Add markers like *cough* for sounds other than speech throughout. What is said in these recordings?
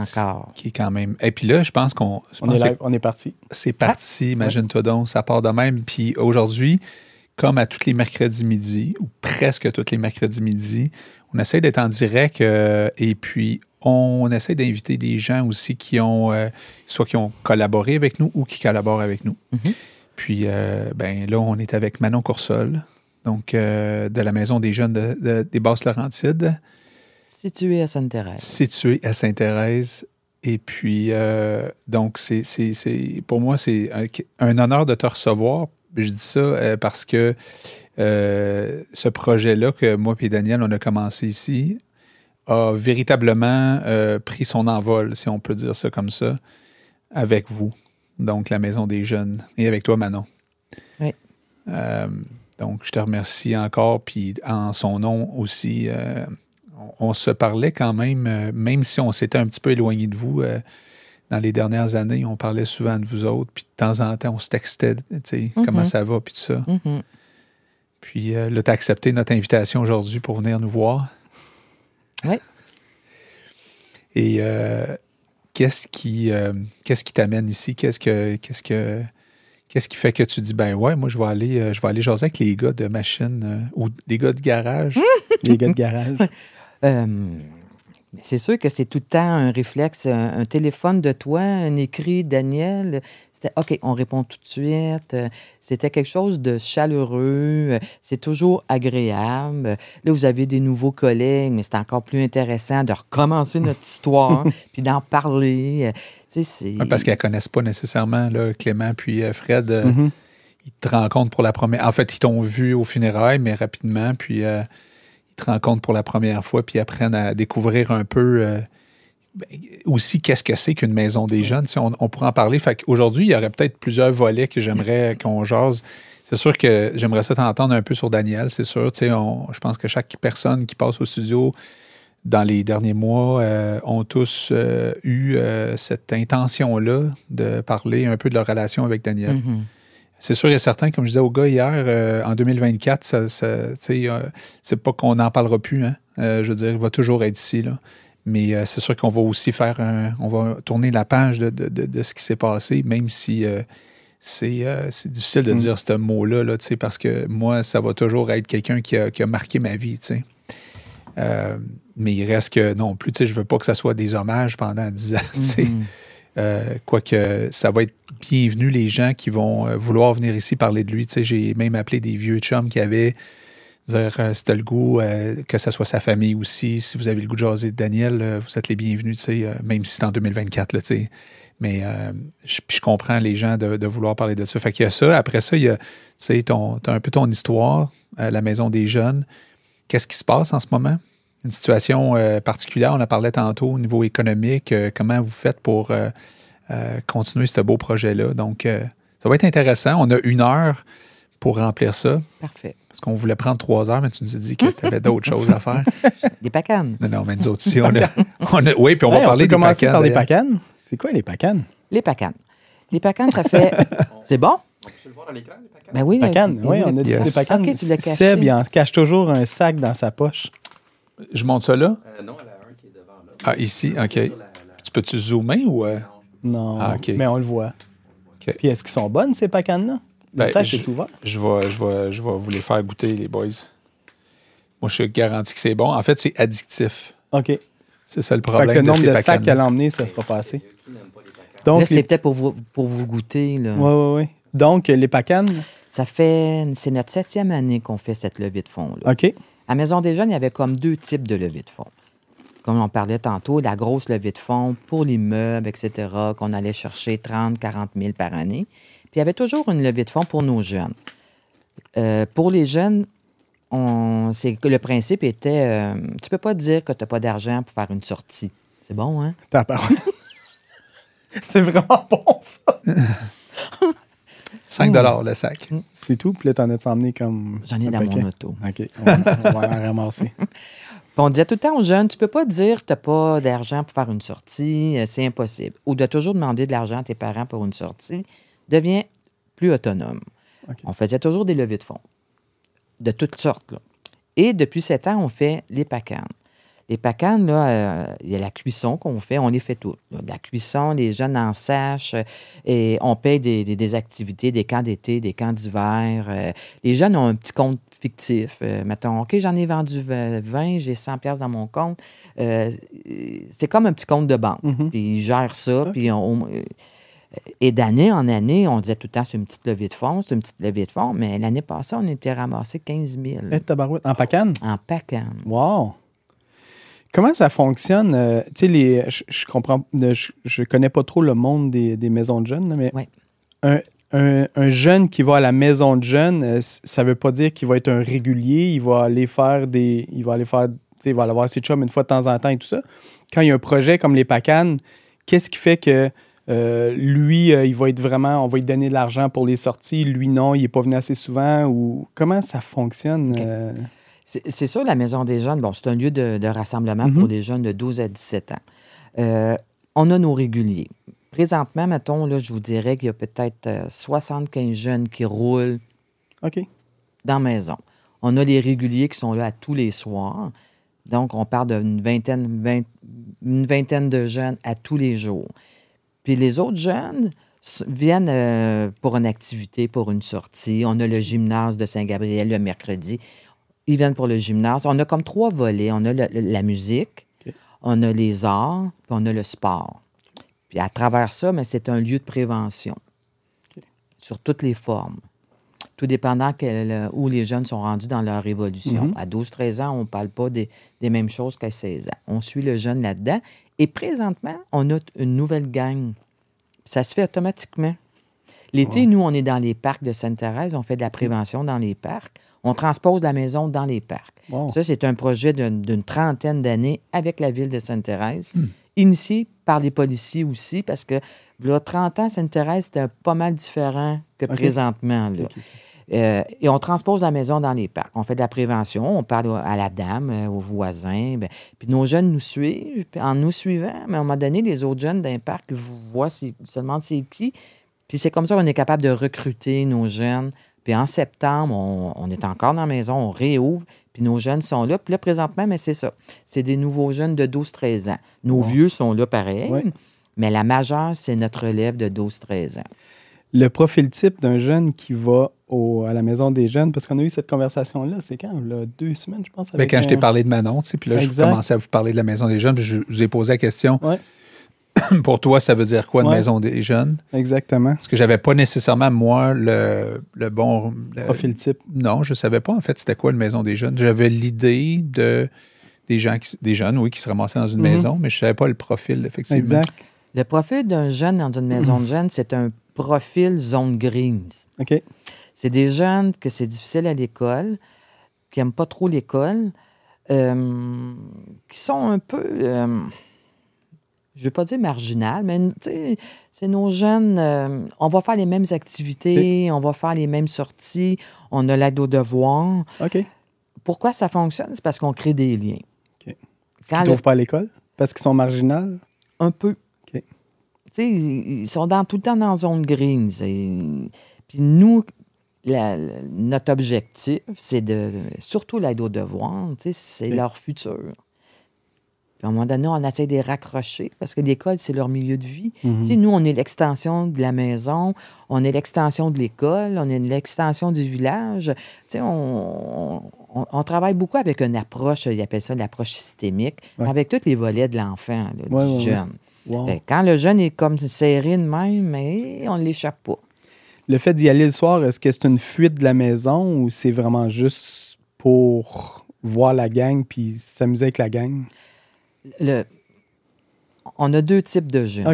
encore. Qui est quand même. Et puis là, je pense qu'on. On pense est, live, on est parti. C'est parti, imagine-toi donc. Ça part de même. Puis aujourd'hui, comme à tous les mercredis midi, ou presque tous les mercredis midi, on essaie d'être en direct euh, et puis on essaie d'inviter des gens aussi qui ont, euh, soit qui ont collaboré avec nous ou qui collaborent avec nous. Mhm. Puis, euh, ben là, on est avec Manon Coursol, donc euh, de la Maison des Jeunes de- de- des Basses-Laurentides, Situé à Sainte-Thérèse. située à Sainte-Thérèse. Et puis, euh, donc, c'est, c'est- c'est- pour moi, c'est un, un honneur de te recevoir. Je dis ça euh, parce que euh, ce projet-là que moi et Daniel, on a commencé ici, a véritablement pris son envol, si on peut dire ça comme ça, avec vous. Donc, la Maison des Jeunes. Et avec toi, Manon. Oui. Donc, je te remercie encore. Puis, en son nom aussi, on, on se parlait quand même, euh, même si on s'était un petit peu éloigné de vous euh, dans les dernières années. On parlait souvent de vous autres. Puis, de temps en temps, on se textait, tu sais, comment ça va, puis tout ça. Mhm. Puis euh, là, tu as accepté notre invitation aujourd'hui pour venir nous voir. Oui. Et euh, qu'est-ce qui euh, qu'est-ce qui t'amène ici? Qu'est-ce que qu'est-ce que qu'est-ce qui fait que tu dis ben ouais, moi je vais aller euh, je vais aller jaser avec les gars de machine euh, ou les gars de garage. *laughs* Les gars de garage. *laughs* Euh, c'est sûr que c'est tout le temps un réflexe, un, un téléphone de toi, un écrit, Daniel. C'était OK, on répond tout de suite. C'était quelque chose de chaleureux. C'est toujours agréable. Là, vous avez des nouveaux collègues, mais c'est encore plus intéressant de recommencer notre *laughs* histoire puis d'en parler. Tu sais, c'est. Ouais, Parce qu'ils ne connaissent pas nécessairement là, Clément puis euh, Fred. euh, Mhm. Ils te rencontrent pour la première. En fait, ils t'ont vu au funérailles, mais rapidement, puis euh, te rencontrent pour la première fois, puis apprennent à découvrir un peu euh, ben, aussi qu'est-ce que c'est qu'une maison des jeunes. Tu sais, On, on pourrait en parler. Fait qu'aujourd'hui, il y aurait peut-être plusieurs volets que j'aimerais qu'on jase. C'est sûr que j'aimerais ça t'entendre un peu sur Daniel, c'est sûr. Tu sais, on- je pense que chaque personne qui passe au studio dans les derniers mois euh, ont tous euh, eu euh, cette intention-là de parler un peu de leur relation avec Daniel. Mhm. C'est sûr et certain, comme je disais au gars hier, euh, en 2024, ça, ça, tu sais, euh, c'est pas qu'on n'en parlera plus. Hein. Euh, je veux dire, il va toujours être ici. Là. Mais c'est sûr qu'on va aussi faire un, On va tourner la page de, de- de- de ce qui s'est passé, même si c'est difficile de Mm. dire ce mot-là, là, parce que moi, ça va toujours être quelqu'un qui a, qui a marqué ma vie. mais il reste que non plus, je veux pas que ça soit des hommages pendant 10 ans. Euh, Quoique, ça va être bienvenu les gens qui vont euh, vouloir venir ici parler de lui. Tu sais, j'ai même appelé des vieux chums qui avaient dire euh, si t'as le goût, euh, que ça soit sa famille aussi. Si vous avez le goût de jaser de Daniel, euh, vous êtes les bienvenus, euh, même si c'est en 2024, là. Mais euh, je, comprends les gens de, vouloir parler de ça. Fait qu'il y a ça. Après ça, il y a, tu t'as un peu ton histoire, euh, la maison des jeunes. Qu'est-ce qui se passe en ce moment? Une situation euh, particulière, on en parlait tantôt au niveau économique. euh, comment vous faites pour euh, euh, continuer ce beau projet-là? Donc, euh, ça va être intéressant. On a une heure pour remplir ça, Parfait. parce qu'on voulait prendre trois heures, mais tu nous as dit que tu avais d'autres *laughs* choses à faire. Des pacanes. Non, non, mais nous autres aussi, on a. *laughs* on a- oui, puis on Ouais, va parler peut des commencer pacanes, par les pacanes. C'est quoi les pacanes? Les pacanes. Les pacanes, ça fait. *laughs* c'est bon? On peut le voir à l'écran, les pacanes? Ben oui. Pacanes, euh, oui, on a dit Yes. des pacanes. Ok, tu l'as caché. Seb, il en cache toujours un sac dans sa poche. Je monte ça là? Euh, non, elle a un qui est devant là. Ah, ici, OK. La- la- Tu peux-tu zoomer ou. euh? Non, Ah, ok. mais on le voit. OK. Puis est-ce qu'ils sont bonnes, ces pacanes-là? Le Ben, sac je- est ouvert? Je vais, je, vais, je vais vous les faire goûter, les boys. Moi, je suis garanti que c'est bon. En fait, c'est addictif. OK. C'est ça le Fait problème. que le nombre de sacs qu'elle a emmené, ça sera pas assez. Pacanes? Là, Donc, c'est les... peut-être pour vous, pour vous goûter. Là. Ouais, ouais, ouais. Donc, les pacanes, Ça fait. C'est notre septième année qu'on fait cette levée de fonds. Là. OK. À Maison des Jeunes, il y avait comme deux types de levée de fonds. Comme on parlait tantôt, la grosse levée de fonds pour l'immeuble, etc., qu'on allait chercher 30, 40 000 par année. Puis il y avait toujours une levée de fonds pour nos jeunes. Euh, pour les jeunes, on, c'est que le principe était euh, tu peux pas dire que tu n'as pas d'argent pour faire une sortie. C'est bon, hein? *laughs* C'est vraiment bon, ça. *laughs* 5 le sac. C'est tout? Puis là, t'en as emmené comme. J'en ai un dans paquet? mon auto. OK. On va, on va en ramasser. *laughs* Puis on disait tout le temps aux jeunes, tu peux pas dire que tu n'as pas d'argent pour faire une sortie, euh, c'est impossible. Ou de toujours demander de l'argent à tes parents pour une sortie. Deviens plus autonome. On faisait toujours des levées de fonds, de toutes sortes. là. Et depuis sept ans, on fait les pacanes. Les pacanes, là, euh, il y a la cuisson qu'on fait, on les fait toutes. là. La cuisson, les jeunes en sachent, euh, et on paye des, des- des activités, des camps d'été, des camps d'hiver. euh, les jeunes ont un petit compte fictif. Euh, mettons, OK, j'en ai vendu v- 20, j'ai 100 pièces dans mon compte. C'est comme un petit compte de banque. Mhm. Puis ils gèrent ça, puis on- et d'année en année, on disait tout le temps, c'est une petite levée de fonds, c'est une petite levée de fonds, mais l'année passée, on était ramassé 15 000 Eh. En pacane? en pacane. Wow! Comment ça fonctionne? euh, tu sais, les, je, je comprends, je, je connais pas trop le monde des, des maisons de jeunes, mais Ouais. un, un- un jeune qui va à la maison de jeunes, euh, ça veut pas dire qu'il va être un régulier, il va aller faire des. Il va aller faire. Il va aller voir ses chums une fois de temps en temps et tout ça. Quand il y a un projet comme les pacanes, qu'est-ce qui fait que euh, lui, euh, il va être vraiment. On va lui donner de l'argent pour les sorties, lui non, il n'est pas venu assez souvent ou comment ça fonctionne? Euh? C'est sûr, la Maison des jeunes, bon, c'est un lieu de, de rassemblement Mhm. pour des jeunes de 12 à 17 ans. Euh, on a nos réguliers. Présentement, mettons, là, je vous dirais qu'il y a peut-être euh, 75 jeunes qui roulent OK. dans la maison. On a les réguliers qui sont là à tous les soirs. Donc, on parle d'une vingtaine, vingt- une vingtaine de jeunes à tous les jours. Puis les autres jeunes viennent euh, pour une activité, pour une sortie. On a le gymnase de Saint-Gabriel le mercredi. Ils viennent pour le gymnase. On a comme trois volets. On a le- la musique, on a les arts, puis on a le sport. Puis à travers ça, mais c'est un lieu de prévention sur toutes les formes. Tout dépendant quel- où les jeunes sont rendus dans leur évolution. Mhm. À 12-13 ans, on ne parle pas des, des mêmes choses qu'à 16 ans. On suit le jeune là-dedans. Et présentement, on a une nouvelle gang. Ça se fait automatiquement. L'été, nous, on est dans les parcs de Sainte-Thérèse, on fait de la prévention dans les parcs. On transpose la maison dans les parcs. Wow. Ça, c'est un projet d'une trentaine d'années avec la ville de Sainte-Thérèse, Hmm. initié par les policiers aussi, parce que, là, 30 ans, Sainte-Thérèse, c'était pas mal différent que présentement. Là. Euh, et on transpose la maison dans les parcs. On fait de la prévention, on parle à la dame, euh, aux voisins. ben, puis nos jeunes nous suivent. En nous suivant, mais à un moment donné, les autres jeunes d'un parc vous voient, se demandent c'est qui. Puis c'est comme ça qu'on est capable de recruter nos jeunes. Puis en septembre, on, on est encore dans la maison, on réouvre, puis nos jeunes sont là. Puis là, présentement, mais c'est ça. C'est des nouveaux jeunes de 12-13 ans. Nos vieux sont là pareil, Ouais. mais la majeure, c'est notre relève de 12-13 ans. Le profil type d'un jeune qui va au- à la maison des jeunes, parce qu'on a eu cette conversation-là, c'est quand? Là, deux semaines, je pense. Ben, quand je t'ai parlé de Manon, tu sais, puis là, Exact. je commençais à vous parler de la maison des jeunes, puis je, je vous ai posé la question, Ouais, *coughs* pour toi, ça veut dire quoi Ouais. maison des jeunes? exactement. Parce que j'avais pas nécessairement, moi, le, le bon... le- Profil type. Non, je savais pas, en fait, c'était quoi une maison des jeunes. J'avais l'idée de des gens, qui, des jeunes, oui, qui se ramassaient dans une Mhm. maison, mais je savais pas le profil, effectivement. Exact. Le profil d'un jeune dans une maison *clears throat* de jeunes, c'est un profil zone grise. OK. C'est des jeunes que c'est difficile à l'école, qui n'aiment pas trop l'école, euh, qui sont un peu, euh, je ne veux pas dire marginal, mais c'est nos jeunes, euh, on va faire les mêmes activités, on va faire les mêmes sorties, on a l'aide aux devoirs. OK. Pourquoi ça fonctionne? C'est parce qu'on crée des liens. OK. Qui ne le- trouvent pas à l'école? Parce qu'ils sont marginaux? Un peu. OK. Ils ils sont dans, tout le temps dans la zone grise. Et- Puis nous, la- notre objectif, c'est de. Surtout l'aide aux devoirs, c'est leur futur. Puis à un moment donné, on essaie de les raccrocher parce que l'école, c'est leur milieu de vie. Tu sais, nous, on est l'extension de la maison, on est l'extension de l'école, on est l'extension du village. Tu sais, on, on- on travaille beaucoup avec une approche, ils appellent ça l'approche systémique, Ouais. avec tous les volets de l'enfant, Ouais, du ouais, jeune. Wow. Fait que quand le jeune est comme serré de même, mais on ne l'échappe pas. Le fait d'y aller le soir, est-ce que c'est une fuite de la maison ou c'est vraiment juste pour voir la gang puis s'amuser avec la gang? Le- on a deux types de jeunes.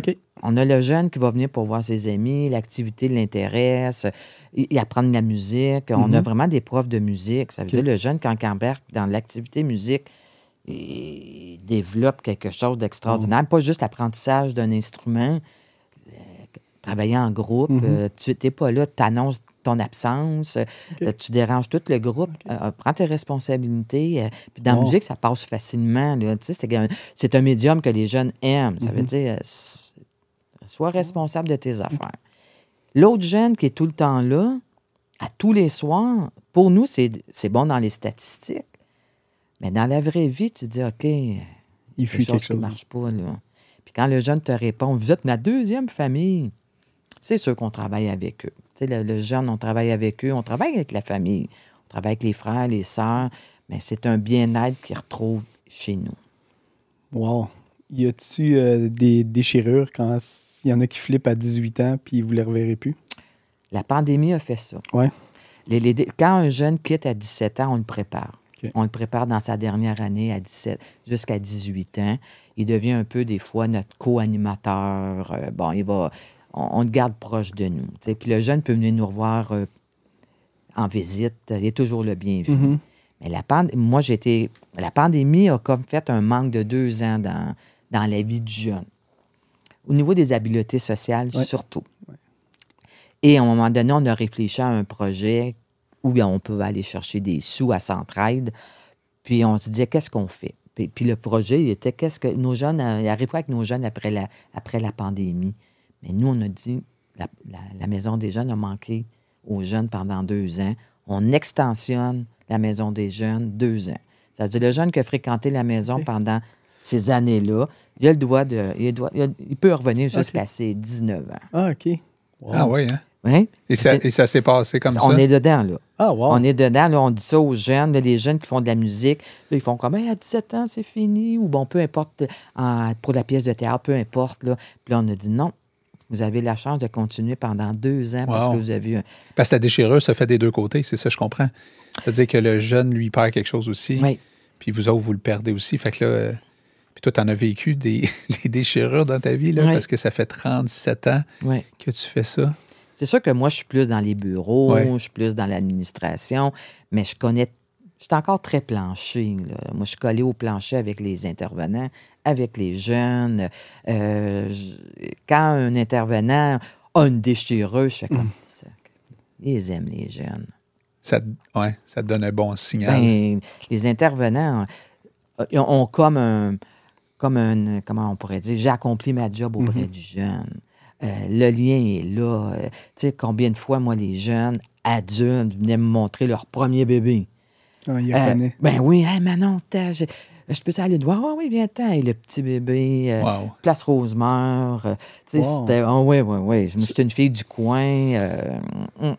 On a le jeune qui va venir pour voir ses amis, l'activité l'intéresse, il, il apprend de la musique. On a Mhm. vraiment des profs de musique. Ça veut dire le jeune, quand il embarque dans l'activité musique, il développe quelque chose d'extraordinaire. Oh. Pas juste l'apprentissage d'un instrument, euh, travailler en groupe. Mhm. euh, tu n'es pas là, tu annonces ton absence, euh, tu déranges tout le groupe. Euh, prends tes responsabilités. euh, puis dans la musique, ça passe facilement. C'est un, médium que les jeunes aiment. Ça veut Mhm. dire, euh, sois responsable de tes affaires. L'autre jeune qui est tout le temps là, à tous les soirs, pour nous, c'est bon dans les statistiques. Mais dans la vraie vie, tu dis, OK, Il quelque chose qui ne marche pas. Là. Puis quand le jeune te répond, vous êtes ma deuxième famille, c'est sûr qu'on travaille avec eux. Tu sais, le, le jeune, on travaille avec eux, on travaille avec la famille, on travaille avec les frères, les sœurs, mais c'est un bien-être qu'ils retrouvent chez nous. Wow. Y a-tu euh, des déchirures quand il y en a qui flippent à 18 ans puis vous les reverrez plus? La pandémie a fait ça. Ouais. Les- les quand un jeune quitte à 17 ans, on le prépare. On le prépare dans sa dernière année à 17 jusqu'à 18 ans. Il devient un peu des fois notre co-animateur. Euh, bon, il va, on, on le garde proche de nous. Puis le jeune peut venir nous revoir euh, en visite. Il est toujours le bienvenu. Mhm. Mais la pand- moi, été. La pandémie a comme fait un manque de deux ans dans, dans la vie du jeune. Au niveau des habiletés sociales, Ouais. surtout. Et à un moment donné, on a réfléchi à un projet où on peut aller chercher des sous à Centraide. Puis on se disait, qu'est-ce qu'on fait? Puis, puis le projet, il était, qu'est-ce que nos jeunes, euh, il arrive quoi avec nos jeunes après la, après la pandémie? Mais nous, on a dit, la, la- la maison des jeunes a manqué aux jeunes pendant deux ans. On extensionne la maison des jeunes deux ans. C'est-à-dire, le jeune qui a fréquenté la maison pendant ces années-là, il, a le droit de, il, a le droit- il a- il peut revenir jusqu'à ses 19 ans. Ah, OK. Wow. Ah oui, hein? Et ça, et ça s'est passé comme on ça? est dedans, là. Ah, wow. On est dedans, là, on dit ça aux jeunes, là, les jeunes qui font de la musique, là, ils font comme, Hey, à 17 ans, c'est fini, ou bon, peu importe, en- pour la pièce de théâtre, peu importe, là. Puis là, on a dit non, vous avez la chance de continuer pendant deux ans parce Wow. que vous avez eu un... Parce que la déchirure se fait des deux côtés, c'est ça, je comprends. C'est-à-dire que le jeune, lui, perd quelque chose aussi, Oui, puis vous autres, vous le perdez aussi. Fait que là, euh, puis toi, tu en as vécu des, *laughs* des déchirures dans ta vie, là, Oui. parce que ça fait 37 ans oui. que tu fais ça. C'est sûr que moi, je suis plus dans les bureaux, je suis plus dans l'administration, mais je connais. Je suis encore très planché. là. Moi, je suis collé au plancher avec les intervenants, avec les jeunes. Euh, je- quand un intervenant a une déchireuse, je fais comme ça. Ils aiment les jeunes. Ça, ouais, ça te donne un bon signal. Ben, les intervenants ont, ont comme un, comme un, comment on pourrait dire, j'ai accompli ma job auprès du jeune. Euh, le lien est là. Euh, tu sais, combien de fois, moi, les jeunes adultes venaient me montrer leur premier bébé? Ah, il Euh, ben oui, hey, Manon, je, je peux aller te voir? Ah oui, viens-t'en. Et le petit bébé, euh, Wow. place Rosemère. euh, tu sais, Wow. c'était. Ah oui, oui, oui. J'étais une fille du coin. euh, hum,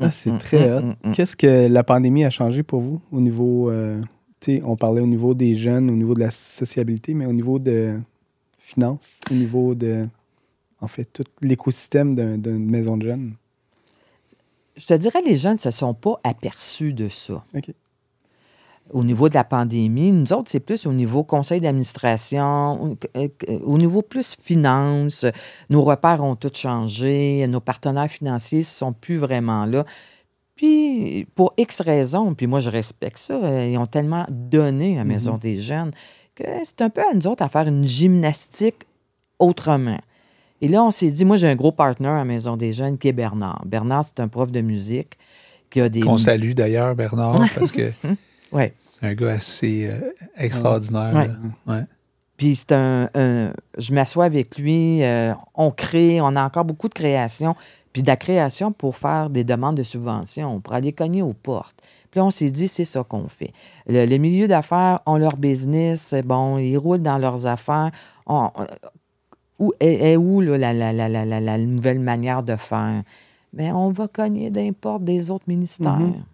Ah, c'est mm, très mm, hot. mm, mm. Qu'est-ce que la pandémie a changé pour vous au niveau. tu sais, on parlait au niveau des jeunes, au niveau de la sociabilité, mais au niveau de finances, au niveau de. En fait, tout l'écosystème d'un- d'une maison de jeunes? je te dirais, les jeunes ne se sont pas aperçus de ça. OK. Au niveau de la pandémie, nous autres, c'est plus au niveau conseil d'administration, au- euh, au niveau plus finance. Nos repères ont tous changé, nos partenaires financiers ne sont plus vraiment là. Puis, pour X raisons, puis moi, je respecte ça, euh, ils ont tellement donné à la Maison des Jeunes que c'est un peu à nous autres à faire une gymnastique autrement. Et là, on s'est dit, moi, j'ai un gros partner à Maison des Jeunes qui est Bernard. Bernard, c'est un prof de musique qui a des... Qu'on salue d'ailleurs, Bernard, parce que *laughs* Ouais. c'est un gars assez euh, extraordinaire. Ouais. Puis c'est un, un- Je m'assois avec lui, euh, on crée, on a encore beaucoup de création. Puis de la création pour faire des demandes de subventions, pour aller cogner aux portes. Puis là, on s'est dit, c'est ça qu'on fait. Le, le milieu d'affaires ont leur business, bon, ils roulent dans leurs affaires. On- on- où est, est où là, la, la- la- la- la- la nouvelle manière de faire? Mais on va cogner d'importe des autres ministères. Mhm.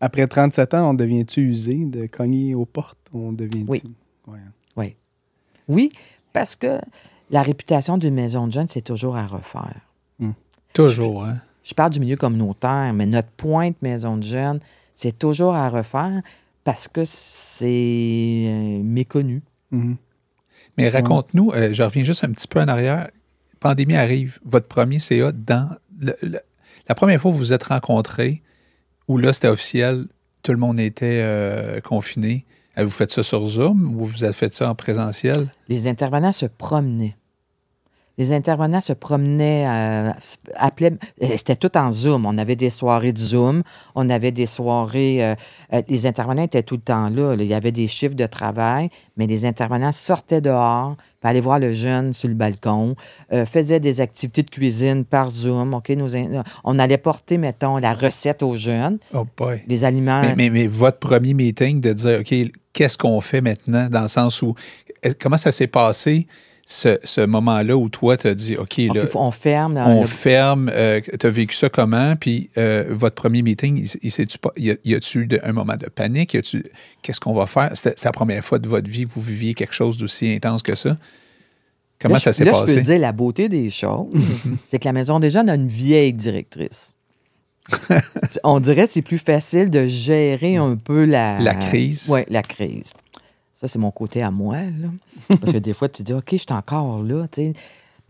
Après 37 ans, on devient-tu usé de cogner aux portes? On devient Oui. Ouais. Oui, parce que la réputation d'une maison de jeunes, c'est toujours à refaire. Toujours, hein? Je parle du milieu communautaire, mais notre pointe maison de jeunes, c'est toujours à refaire parce que c'est euh, méconnu. Mhm. Mais raconte-nous, euh, je reviens juste un petit peu en arrière. Pandémie arrive, votre premier CA dans. le- le- la première fois que vous vous êtes rencontrés, où là c'était officiel, tout le monde était euh, confiné, avez-vous fait ça sur Zoom ou vous avez fait ça en présentiel? Les intervenants se promenaient. Les intervenants se promenaient, euh, appelaient, euh, c'était tout en Zoom. On avait des soirées de Zoom, on avait des soirées, euh, euh, les intervenants étaient tout le temps là, là. Il y avait des chiffres de travail, mais les intervenants sortaient dehors, puis allaient voir le jeune sur le balcon, faisaient des activités de cuisine par Zoom. OK, in- on allait porter, mettons, la recette aux jeunes, Oh boy. les aliments. Mais, mais- mais votre premier meeting de dire, OK, qu'est-ce qu'on fait maintenant, dans le sens où, comment ça s'est passé, ce, ce moment-là où toi, tu as dit, OK, OK, là, on ferme. on le- ferme, tu as vécu ça comment, puis euh, votre premier meeting, il, il s'est-tu pas- y a-tu de- un moment de panique? Qu'est-ce qu'on va faire? C'était c'était la première fois de votre vie que vous viviez quelque chose d'aussi intense que ça? Comment Là, ça s'est là, je passé? peux dire la beauté des choses, *laughs* c'est que la Maison des Jeunes a une vieille directrice. *laughs* On dirait que c'est plus facile de gérer un peu la... La crise. Oui, la crise. Ça, c'est mon côté à moi. Là. *laughs* Parce que des fois, tu dis, OK, je suis encore là.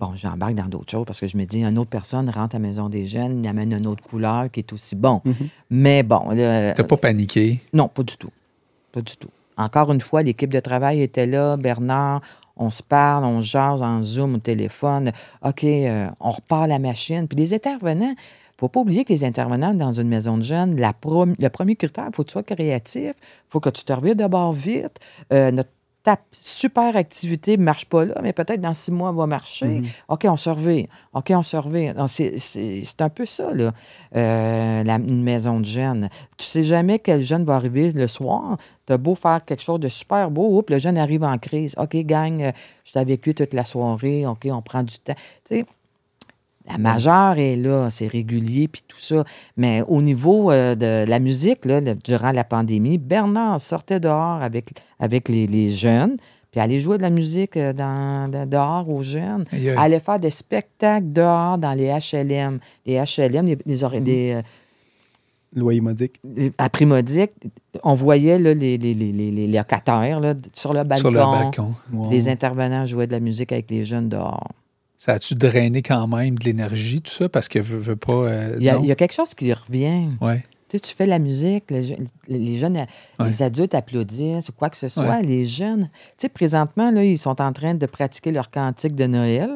Bon, j'embarque dans d'autres choses parce que je me dis, une autre personne rentre à la Maison des Jeunes, il amène une autre couleur qui est aussi bon. Mais bon, là, T'as pas paniqué? non, pas du tout. Pas du tout. Encore une fois, l'équipe de travail était là. Bernard, on se parle, on jase en Zoom, au téléphone. OK, euh, on repart la machine. Puis les intervenants, faut pas oublier que les intervenants dans une maison de jeunes, la le premier critère, il faut que tu sois créatif, faut que tu te reviens de bord vite. Euh, notre ta super activité ne marche pas là, mais peut-être dans six mois, elle va marcher. OK, on se revient. OK, on. Non, C'est un peu ça, là, euh, la, une maison de jeunes. Tu sais jamais quel jeune va arriver le soir. Tu as beau faire quelque chose de super beau, oups, le jeune arrive en crise. OK, gang, euh, j'étais avec lui toute la soirée. OK, on prend du temps. Tu sais, la majeure est là, c'est régulier, puis tout ça. Mais au niveau euh, de la musique, là, le- durant la pandémie, Bernard sortait dehors avec, avec les, les jeunes, puis allait jouer de la musique euh, dans, dehors aux jeunes. Allait faire des spectacles dehors dans les HLM. Les HLM, les, les, des, euh, Loyer modique. les- on voyait là, les, les, les, les- les locataires là, sur le balcon. Sur le balcon. Wow. Les intervenants jouaient de la musique avec les jeunes dehors. Ça a-tu drainé quand même de l'énergie, tout ça? Parce que veut, veut pas. euh, Il y, a, non? il y a quelque chose qui revient. Ouais. Tu sais, tu fais la musique, les jeunes, les adultes applaudissent ou quoi que ce soit. Ouais. Les jeunes, tu sais, présentement, là, ils sont en train de pratiquer leur cantique de Noël.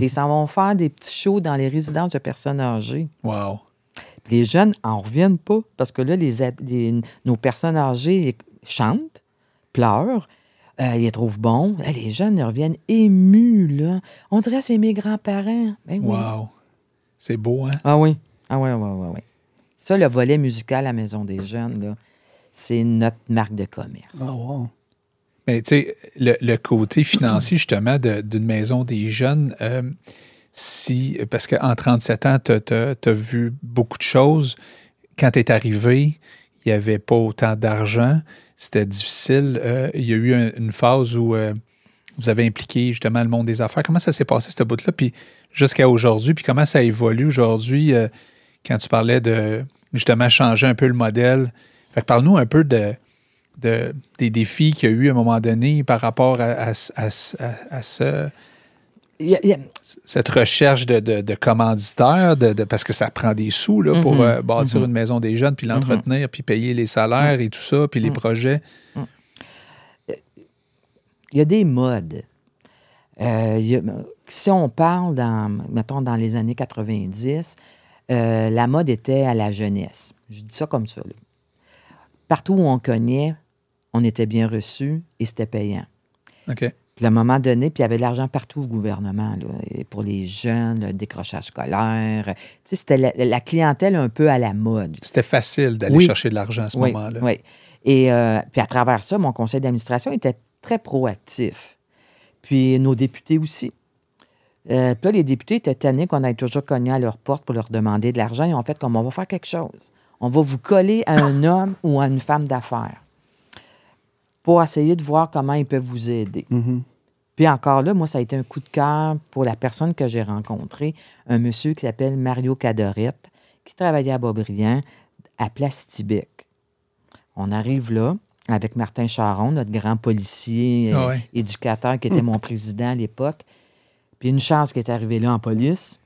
et *laughs* ils s'en vont faire des petits shows dans les résidences de personnes âgées. Wow. Puis les jeunes en reviennent pas parce que là, les- nos personnes âgées chantent, pleurent, euh, ils les trouvent bons. Là, les jeunes ils reviennent émus, là. On dirait que c'est mes grands-parents. Ben oui. Wow. C'est beau, hein? Ah oui. Ah oui, oui, oui, oui. Ça, le volet musical à la Maison des Jeunes, là, c'est notre marque de commerce. Ah, wow. Mais tu sais, le, le côté financier, justement, de- d'une maison des jeunes, euh, si, parce qu'en 37 ans, tu as, vu beaucoup de choses. Quand tu es arrivé, il n'y avait pas autant d'argent. C'était difficile. Euh, il y a eu un- une phase où euh, vous avez impliqué justement le monde des affaires. Comment ça s'est passé, ce bout-là? Puis jusqu'à aujourd'hui, puis comment ça évolue aujourd'hui euh, quand tu parlais de justement changer un peu le modèle? Fait que parle-nous un peu de, de- des défis qu'il y a eu à un moment donné par rapport à, à- à- à- ce- y a- il y a- cette recherche de, de, de commanditaires, de, de- parce que ça prend des sous là, pour Mhm. euh, bâtir une maison des jeunes, puis l'entretenir, puis payer les salaires et tout ça, puis les projets. il y a des modes. Euh, a- si on parle, dans, mettons, dans les années 90, euh, la mode était à la jeunesse. Je dis ça comme ça. là. Partout où on connaît, on était bien reçu et c'était payant. OK. Puis à un moment donné, puis il y avait de l'argent partout au gouvernement, là, et pour les jeunes, le décrochage scolaire. Tu sais, c'était la, la clientèle un peu à la mode. C'était facile d'aller Oui. chercher de l'argent à ce oui, moment-là. Oui. Et euh, puis à travers ça, mon conseil d'administration était très proactif. Puis nos députés aussi. Euh, puis là, les députés étaient tannés qu'on aille toujours cogner à leur porte pour leur demander de l'argent. Ils ont fait comme on va faire quelque chose. On va vous coller à un homme ou à une femme d'affaires pour essayer de voir comment ils peuvent vous aider. Mhm. Puis encore là, moi, ça a été un coup de cœur pour la personne que j'ai rencontrée, un monsieur qui s'appelle Mario Cadorette, qui travaillait à Boisbriand, à Place Tibec. On arrive là avec Martin Charon, notre grand policier, euh, Ah ouais. éducateur, qui était *laughs* mon président à l'époque. Puis une chance qu'il est arrivé là en police,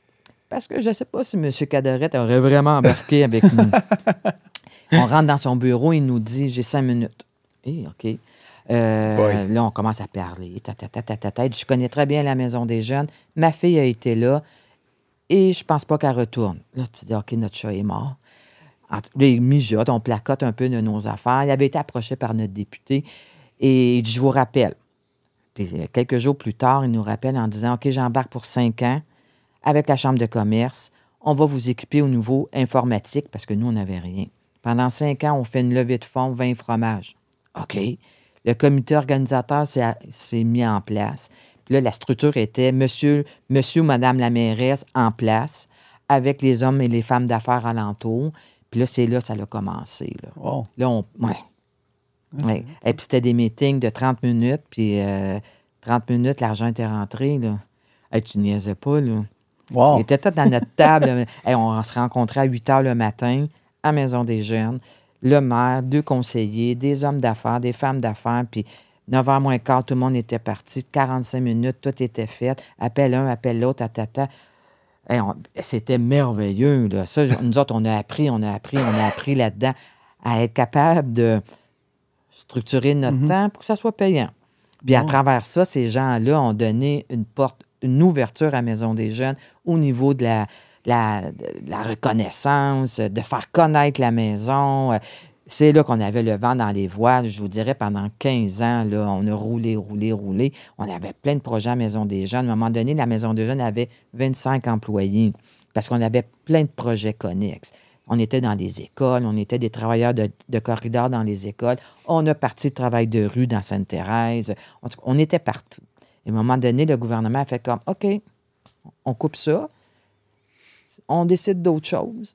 parce que je ne sais pas si M. Cadorette aurait vraiment embarqué avec nous. *laughs* On rentre dans son bureau, il nous dit J'ai cinq minutes. Eh, OK. Euh, là, on commence à parler. Ta, ta, ta. Je connais très bien la maison des jeunes. Ma fille a été là et je pense pas qu'elle retourne. Là, tu dis, OK, notre chat est mort. Il mijote, on placote un peu de nos affaires. Il avait été approché par notre député et il dit, je vous rappelle. Puis, euh, quelques jours plus tard, il nous rappelle en disant, OK, j'embarque pour cinq ans avec la Chambre de commerce. On va vous équiper au niveau informatique parce que nous, on n'avait rien. Pendant cinq ans, on fait une levée de fonds, 20 fromages. OK? Le comité organisateur s'est mis en place. Puis là, la structure était monsieur, monsieur ou madame la mairesse en place avec les hommes et les femmes d'affaires alentour. Puis là, c'est là que ça a commencé. Là, Wow. Là, on. Ouais. Ouais. Et puis c'était des meetings de 30 minutes, puis euh, 30 minutes, l'argent était rentré. Là. Hey, tu niaisais pas, là. Wow. Ils étaient tous dans notre table. *laughs* Hey, on se rencontrait à 8 heures le matin à Maison des Jeunes. Le maire, deux conseillers, des hommes d'affaires, des femmes d'affaires. Puis 9 h moins quart, tout le monde était parti. 45 minutes, tout était fait. Appelle un, appelle l'autre, tata. Hey, C'était merveilleux. Là. Ça, nous autres, on a appris, on a appris, on a appris là-dedans à être capable de structurer notre temps pour que ça soit payant. Puis à travers ça, ces gens-là ont donné une porte, une ouverture à Maison des Jeunes au niveau de la, la, reconnaissance, de faire connaître la maison. C'est là qu'on avait le vent dans les voiles. Je vous dirais, pendant 15 ans, là, on a roulé, roulé, roulé. On avait plein de projets à Maison des Jeunes. À un moment donné, la Maison des Jeunes avait 25 employés parce qu'on avait plein de projets connexes. On était dans les écoles, on était des travailleurs de, de corridor dans les écoles. On a parti de travail de rue dans Sainte-Thérèse. On était partout. Et à un moment donné, le gouvernement a fait comme OK, on coupe ça, on décide d'autre chose.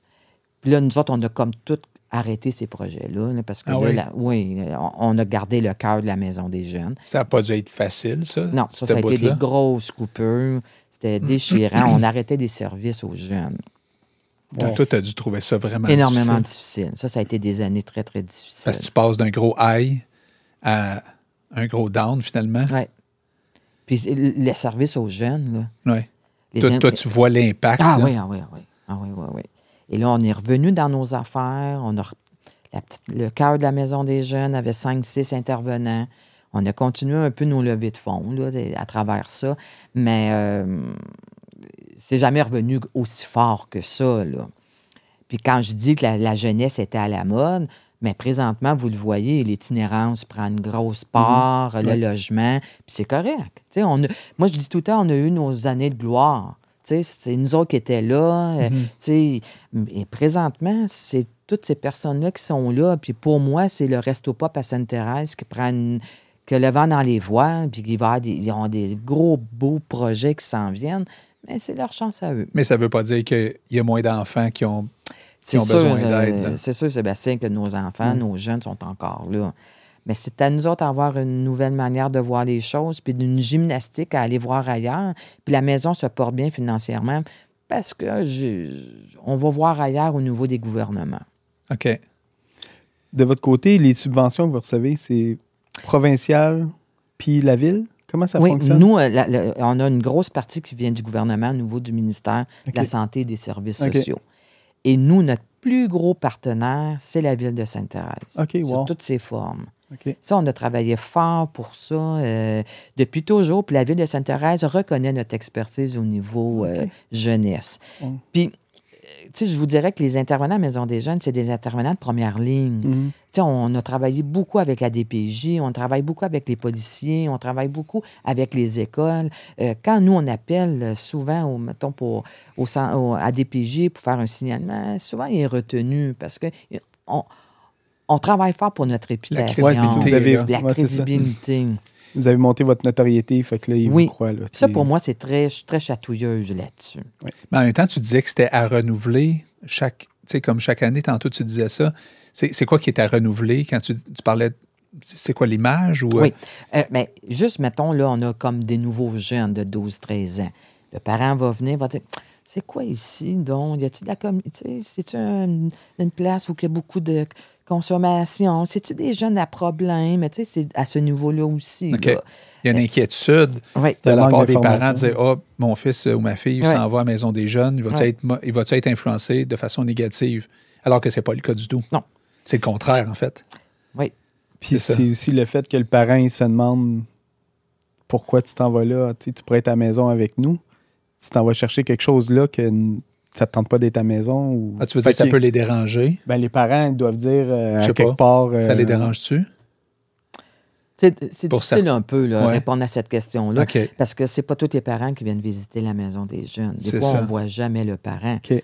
Puis là, nous autres, on a comme tout arrêté ces projets-là. là, parce que Ah là, oui? la- oui, on, on a gardé le cœur de la maison des jeunes. Ça n'a pas dû être facile, ça? Non, ça, ça a été des grosses coupures. C'était déchirant. on arrêtait des services aux jeunes. Ah, Toi, tu as dû trouver ça vraiment Énormément difficile. difficile. Ça, ça a été des années très, très difficiles. Parce que tu passes d'un gros high à un gros down, finalement. Ouais. Puis le service aux jeunes, là. Ouais. Toi, tu vois l'impact. Ah oui, ah oui, ah oui. Ah oui, oui, oui. Et là, on est revenu dans nos affaires. On a re- la petite- le cœur de la Maison des Jeunes avait cinq, six intervenants. On a continué un peu nos levées de fonds là, à travers ça. Mais euh, c'est jamais revenu aussi fort que ça. Là. Puis quand je dis que la, la jeunesse était à la mode, mais présentement, vous le voyez, l'itinérance prend une grosse part, le logement, puis c'est correct. On a- moi, je dis tout le temps, on a eu nos années de gloire. C'est nous autres qui étaient là. euh, sais, Et présentement, c'est toutes ces personnes-là qui sont là. Puis pour moi, c'est le Resto Pop à Sainte-Thérèse qui prennent que le vent dans les voiles, puis qui va avoir des, ils ont des gros, beaux projets qui s'en viennent. Mais c'est leur chance à eux. Mais ça ne veut pas dire qu'il y a moins d'enfants qui ont, qui C'est ont sûr, besoin euh, d'aide. c'est sûr, Sébastien, que nos enfants, nos jeunes sont encore là. Mais c'est à nous autres d'avoir une nouvelle manière de voir les choses, puis d'une gymnastique à aller voir ailleurs. Puis la maison se porte bien financièrement parce que je- on va voir ailleurs au niveau des gouvernements. OK. De votre côté, les subventions que vous recevez, c'est provincial puis la ville? Comment ça oui, fonctionne? nous, euh, la- la- on a une grosse partie qui vient du gouvernement au niveau du ministère de la Santé et des Services sociaux. Et nous, notre plus gros partenaire, c'est la ville de Sainte-Thérèse. OK, Sur wow. toutes ses formes. OK. Ça, on a travaillé fort pour ça euh, depuis toujours. Puis la ville de Sainte-Thérèse reconnaît notre expertise au niveau euh, jeunesse. Ouais. Puis, je vous dirais que les intervenants à Maison des Jeunes, c'est des intervenants de première ligne. Mhm. Tu sais, on a travaillé beaucoup avec la DPJ, on travaille beaucoup avec les policiers, on travaille beaucoup avec les écoles. Euh, quand nous, on appelle euh, souvent, au, mettons, pour, au, à DPJ pour faire un signalement, souvent, il est retenu parce que on, on travaille fort pour notre réputation. La ouais, ça. crédibilité. Vous avez monté votre notoriété, fait que là, ils Oui. vous croient. Là, Ça, pour moi, c'est très, très chatouilleuse là-dessus. Mais en même temps, tu disais que c'était à renouveler chaque. Tu sais, comme chaque année, tantôt, tu disais ça. C'est c'est quoi qui est à renouveler quand tu, tu parlais. de- C'est quoi l'image ou. euh, Oui. Euh, mais juste, mettons, là, on a comme des nouveaux jeunes de 12-13 ans. Le parent va venir, va dire C'est quoi ici, donc? Y a-t-il de la communauté C'est-tu un- une place où il y a beaucoup de consommation C'est-tu des jeunes à problème? Tu sais, c'est à ce niveau-là aussi. Là. Il y a une inquiétude Oui. de la part des parents de dire Ah, mon fils ou ma fille Ouais. s'en va à la maison des jeunes, il va-tu être, influencé de façon négative? Alors que c'est pas le cas du tout. Non. C'est le contraire, en fait. Oui. Puis C'est aussi le fait que le parent, il se demande pourquoi tu t'en vas là? Tu sais, tu pourrais être à la maison avec nous. Tu t'en vas chercher quelque chose là que ça te tente pas d'être à la maison. Ou... Ah, tu veux Fait dire que ça peut les déranger? Ben, les parents ils doivent dire euh, à quelque pas. part. Ça euh, les dérange-tu? C'est difficile un peu là, Ouais. répondre à cette question-là. OK. Parce que c'est pas tous les parents qui viennent visiter la maison des jeunes. Des fois, ça. on voit jamais le parent. Il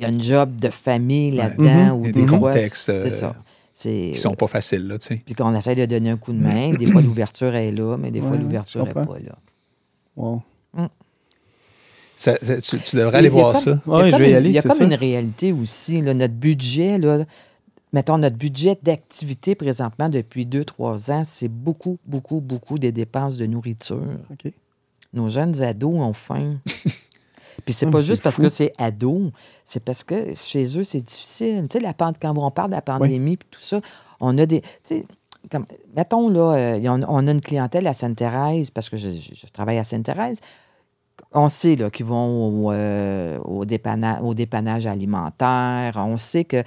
y a une job de famille là-dedans. Mhm. ou des, des fois, contextes, C'est euh, ça. Qui sont pas faciles, là, tu sais. Puis qu'on essaie de donner un coup de main. Des fois, *coughs* l'ouverture est là, mais des fois, Ouais, l'ouverture n'est pas là. Wow. Ça- ça- tu, tu devrais Il aller y a voir comme- ça. il y a Ouais, je vais y une- aller, Il y a c'est comme ça. une réalité aussi. là, notre budget, là, mettons, notre budget d'activité présentement depuis deux, trois ans, c'est beaucoup, beaucoup, beaucoup des dépenses de nourriture. OK. Nos jeunes ados ont faim. *laughs* Puis c'est Ah, pas juste parce fou. que c'est ado, c'est parce que chez eux, c'est difficile. Tu sais, la pand- quand on parle de la pandémie puis tout ça, on a des. Tu sais, comme, mettons, là, euh, on a une clientèle à Sainte-Thérèse, parce que je, je- je travaille à Sainte-Thérèse. On sait là, qu'ils vont au, euh, au, dépanna- au dépannage alimentaire. On sait que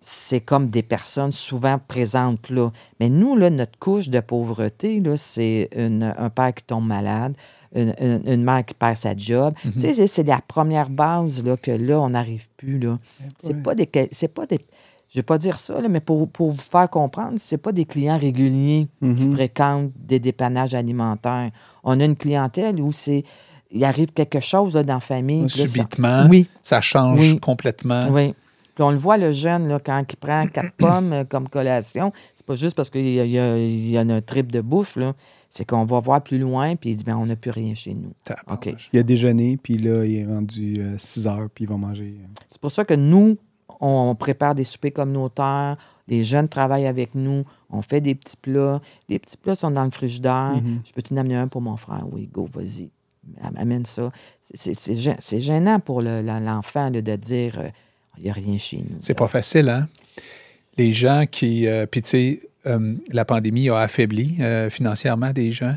c'est comme des personnes souvent présentes là. Mais nous, là, notre couche de pauvreté, là, c'est un père qui tombe malade, une, une- une mère qui perd sa job. Tu sais, c'est- c'est la première base là, que là, on n'arrive plus. Là. C'est ouais. pas des. C'est pas des. Je vais pas dire ça, là, mais pour, pour vous faire comprendre, c'est pas des clients réguliers qui Mhm. fréquentent des dépannages alimentaires. On a une clientèle où c'est. Il arrive quelque chose là, dans la famille. ça- Subitement, Oui. ça change Oui. complètement. Oui. Puis on le voit, le jeune, là, quand il prend quatre *clears throat* pommes euh, comme collation, c'est pas juste parce qu'il y a, il y a- il y a un trip de bouche, là. C'est qu'on va voir plus loin, puis il dit, ben, on n'a plus rien chez nous. Tabarnak. OK. Il a déjeuné, puis là, il est rendu 6 heures, puis il va manger. euh, C'est pour ça que nous, on prépare des soupers communautaires, les jeunes travaillent avec nous, on fait des petits plats. Les petits plats sont dans le frigidaire. Mhm. Je peux t'en amener un pour mon frère? Oui, go, vas-y. Am- Amène ça. C'est- C'est c'est gê- c'est gênant pour le- la- l'enfant de dire, euh, il n'y a rien chez nous. C'est pas facile, hein? Les gens qui. euh, Puis, tu sais, euh, la pandémie a affaibli euh, financièrement des gens.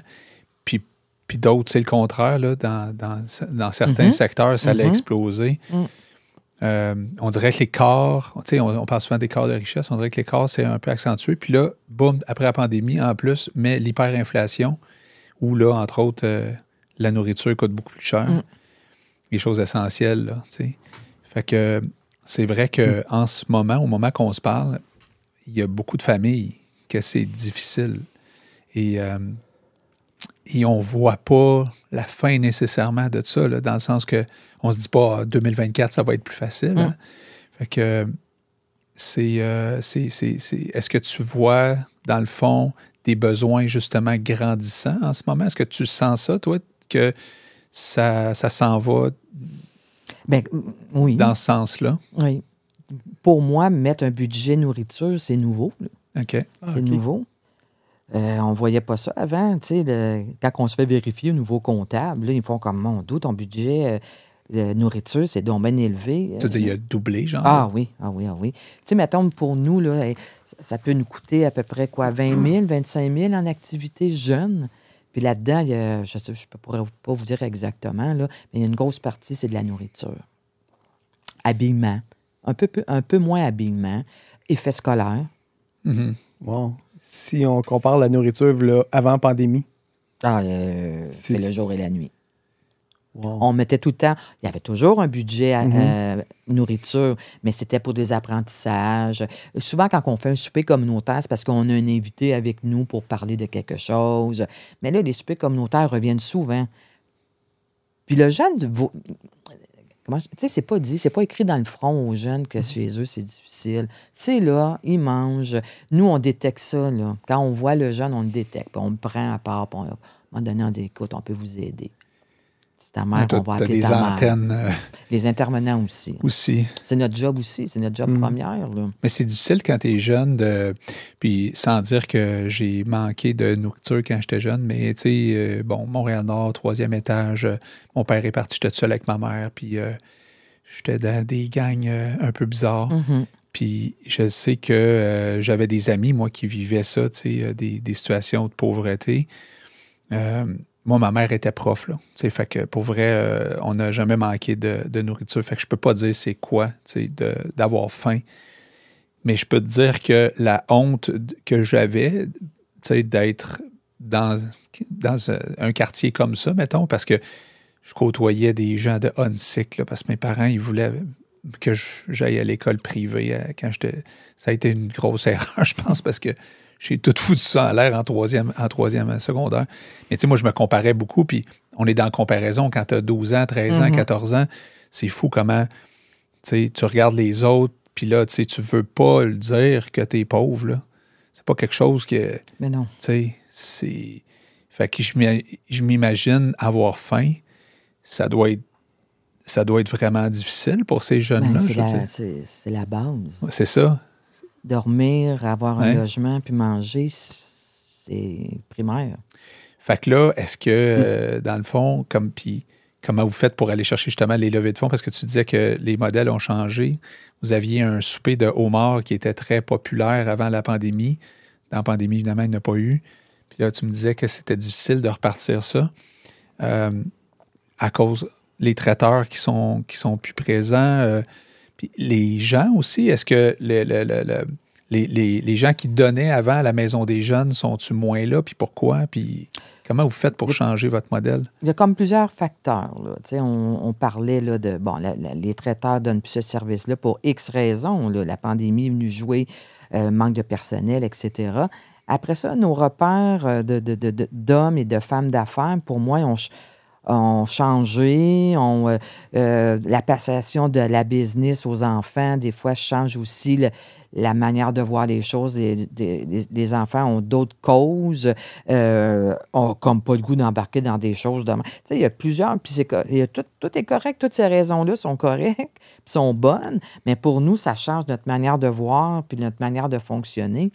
Puis, puis d'autres, c'est le contraire. Là, dans, dans, dans certains Mhm. secteurs, ça l'a Mhm. explosé. Mm. Euh, on dirait que l'écart, tu sais, on, on parle souvent d'écart de richesse, on dirait que l'écart s'est un peu accentué. Puis là, boum, après la pandémie, en plus, mais l'hyperinflation, où là, entre autres, euh, la nourriture coûte beaucoup plus cher. Mm. Les choses essentielles, là, tu sais. Fait que c'est vrai que en ce moment, au moment qu'on se parle, il y a beaucoup de familles que c'est difficile. Et, euh, et on ne voit pas la fin nécessairement de ça, là, dans le sens que on se dit pas Ah, 2024, ça va être plus facile. hein. Fait que c'est. euh, c'est- Est-ce que tu vois, dans le fond, des besoins justement grandissants en ce moment? Est-ce que tu sens ça, toi, que ça, ça s'en va Ben, oui. dans ce sens-là? oui. Pour moi, mettre un budget nourriture, c'est nouveau. là. OK. Ah, c'est nouveau. Euh, on ne voyait pas ça avant. tu sais, le- quand on se fait vérifier au niveau comptable, là, ils font comme mon doute, ton budget euh, de nourriture, c'est donc bien élevé. Tu veux dire, il Euh, a doublé, genre? Ah oui, ah oui, ah oui. Tu sais, mettons, pour nous, là, eh, ça, ça peut nous coûter à peu près quoi, 20 000, 25 000 en activité jeune. Puis là-dedans, il y a- je ne pourrais pas vous dire exactement, là, mais il y a une grosse partie, c'est de la nourriture. Habillement. Un peu, un peu moins habillement. Effet scolaire. Mhm. Wow. Si on compare la nourriture là, avant pandémie. Ah, euh, c'est C'est- le jour et la nuit. Wow. On mettait tout le temps, il y avait toujours un budget à Mhm. euh, nourriture, mais c'était pour des apprentissages. Souvent, quand on fait un souper communautaire, c'est parce qu'on a un invité avec nous pour parler de quelque chose. Mais là, les soupers communautaires reviennent souvent. Puis le jeune, comment tu sais, c'est pas dit, c'est pas écrit dans le front aux jeunes que chez eux, c'est difficile. C'est là, ils mangent. Nous, on détecte ça, là. Quand on voit le jeune, on le détecte. Puis on le prend à part. Puis on- à un moment donné, on dit, écoute, on peut vous aider. C'est ta mère, on va appeler des ta mère. antennes euh, Les intervenants aussi. aussi. C'est notre job aussi. C'est notre job Mhm. première, là. Mais c'est difficile quand tu es jeune, de, puis sans dire que j'ai manqué de nourriture quand j'étais jeune, mais tu sais, euh, bon, Montréal-Nord, troisième étage, euh, mon père est parti, j'étais tout seul avec ma mère, puis euh, j'étais dans des gangs euh, un peu bizarres. Mhm. Puis je sais que euh, j'avais des amis, moi, qui vivaient ça, tu sais, euh, des, des situations de pauvreté. Moi, ma mère était prof, là. Fait que pour vrai, euh, on n'a jamais manqué de, nourriture. Fait que je peux pas dire c'est quoi, d'avoir faim. Mais je peux te dire que la honte que j'avais, d'être dans, dans un- quartier comme ça, mettons, parce que je côtoyais des gens de on-sick, là, parce que mes parents, ils voulaient que j'aille à l'école privée euh, quand j'étais. Ça a été une grosse *laughs* erreur, je pense, parce que j'ai tout foutu ça en l'air en troisième, en troisième secondaire. Mais tu sais, moi, je me comparais beaucoup, puis on est dans la comparaison quand tu as 12 ans, 13 ans, Mhm. 14 ans. C'est fou comment tu sais, tu regardes les autres, puis là, tu sais, tu veux pas le dire que tu es pauvre, là. C'est pas quelque chose que. Mais non. Tu sais, c'est. Fait que je m'i- je m'imagine avoir faim. Ça doit être. Ça doit être vraiment difficile pour ces Ben, jeunes-là. c'est la, dire. c'est- c'est la base. C'est ça. Dormir, avoir un logement, puis manger, c'est primaire. Fait que là, est-ce que, euh, dans le fond, comme puis comment vous faites pour aller chercher justement les levées de fonds? Parce que tu disais que les modèles ont changé. Vous aviez un souper de homard qui était très populaire avant la pandémie. Dans la pandémie, évidemment, il n'y en a pas eu. Puis là, tu me disais que c'était difficile de repartir ça euh, à cause les traiteurs qui sont, qui sont plus présents. euh, puis les gens aussi, est-ce que le- le- le- le- les, les- les gens qui donnaient avant à la Maison des Jeunes sont-ils moins là? Puis pourquoi? Puis comment vous faites pour changer votre modèle? Il y a comme plusieurs facteurs. Là. On, on parlait là, de. Bon, la- la- les traiteurs donnent plus ce service-là pour X raisons. là. La pandémie est venue jouer, euh, manque de personnel, etc. Après ça, nos repères euh, de- de- de- d'hommes et de femmes d'affaires, pour moi, ch- ont changé. Euh, euh, la passation de la business aux enfants, des fois, change aussi la manière de voir les choses. Les, enfants ont d'autres causes, euh, ont comme pas le goût d'embarquer dans des choses. De... Tu sais, il y a plusieurs, puis tout, tout est correct, toutes ces raisons-là sont correctes, sont bonnes, mais pour nous, ça change notre manière de voir, puis notre manière de fonctionner.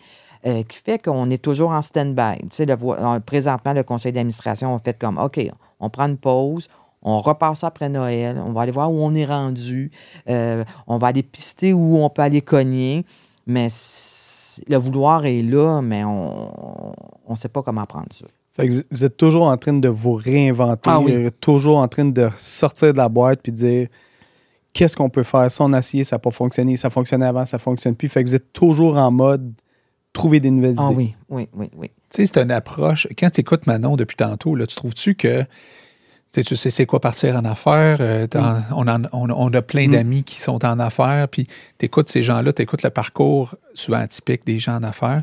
Euh, qui fait qu'on est toujours en stand-by. Tu sais, le euh, présentement, le conseil d'administration a fait comme, OK, on prend une pause, on repart ça après Noël, on va aller voir où on est rendu, euh, on va aller pister où on peut aller cogner, mais le vouloir est là, mais on ne sait pas comment prendre ça. Fait que vous- êtes toujours en train de vous réinventer, Ah oui. toujours en train de sortir de la boîte puis de dire qu'est-ce qu'on peut faire? Ça, on a essayé, ça n'a pas fonctionné, ça fonctionnait avant, ça fonctionne plus. Fait que vous êtes toujours en mode trouver des nouvelles Ah idées. oui, oui, oui, oui. Tu sais, c'est une approche. Quand tu écoutes Manon depuis tantôt, là, tu trouves-tu que tu sais, c'est quoi partir en affaires? euh, t'en- on, en- on- on a plein Mm. d'amis qui sont en affaires, puis tu écoutes ces gens-là, tu écoutes le parcours souvent atypique des gens en affaires,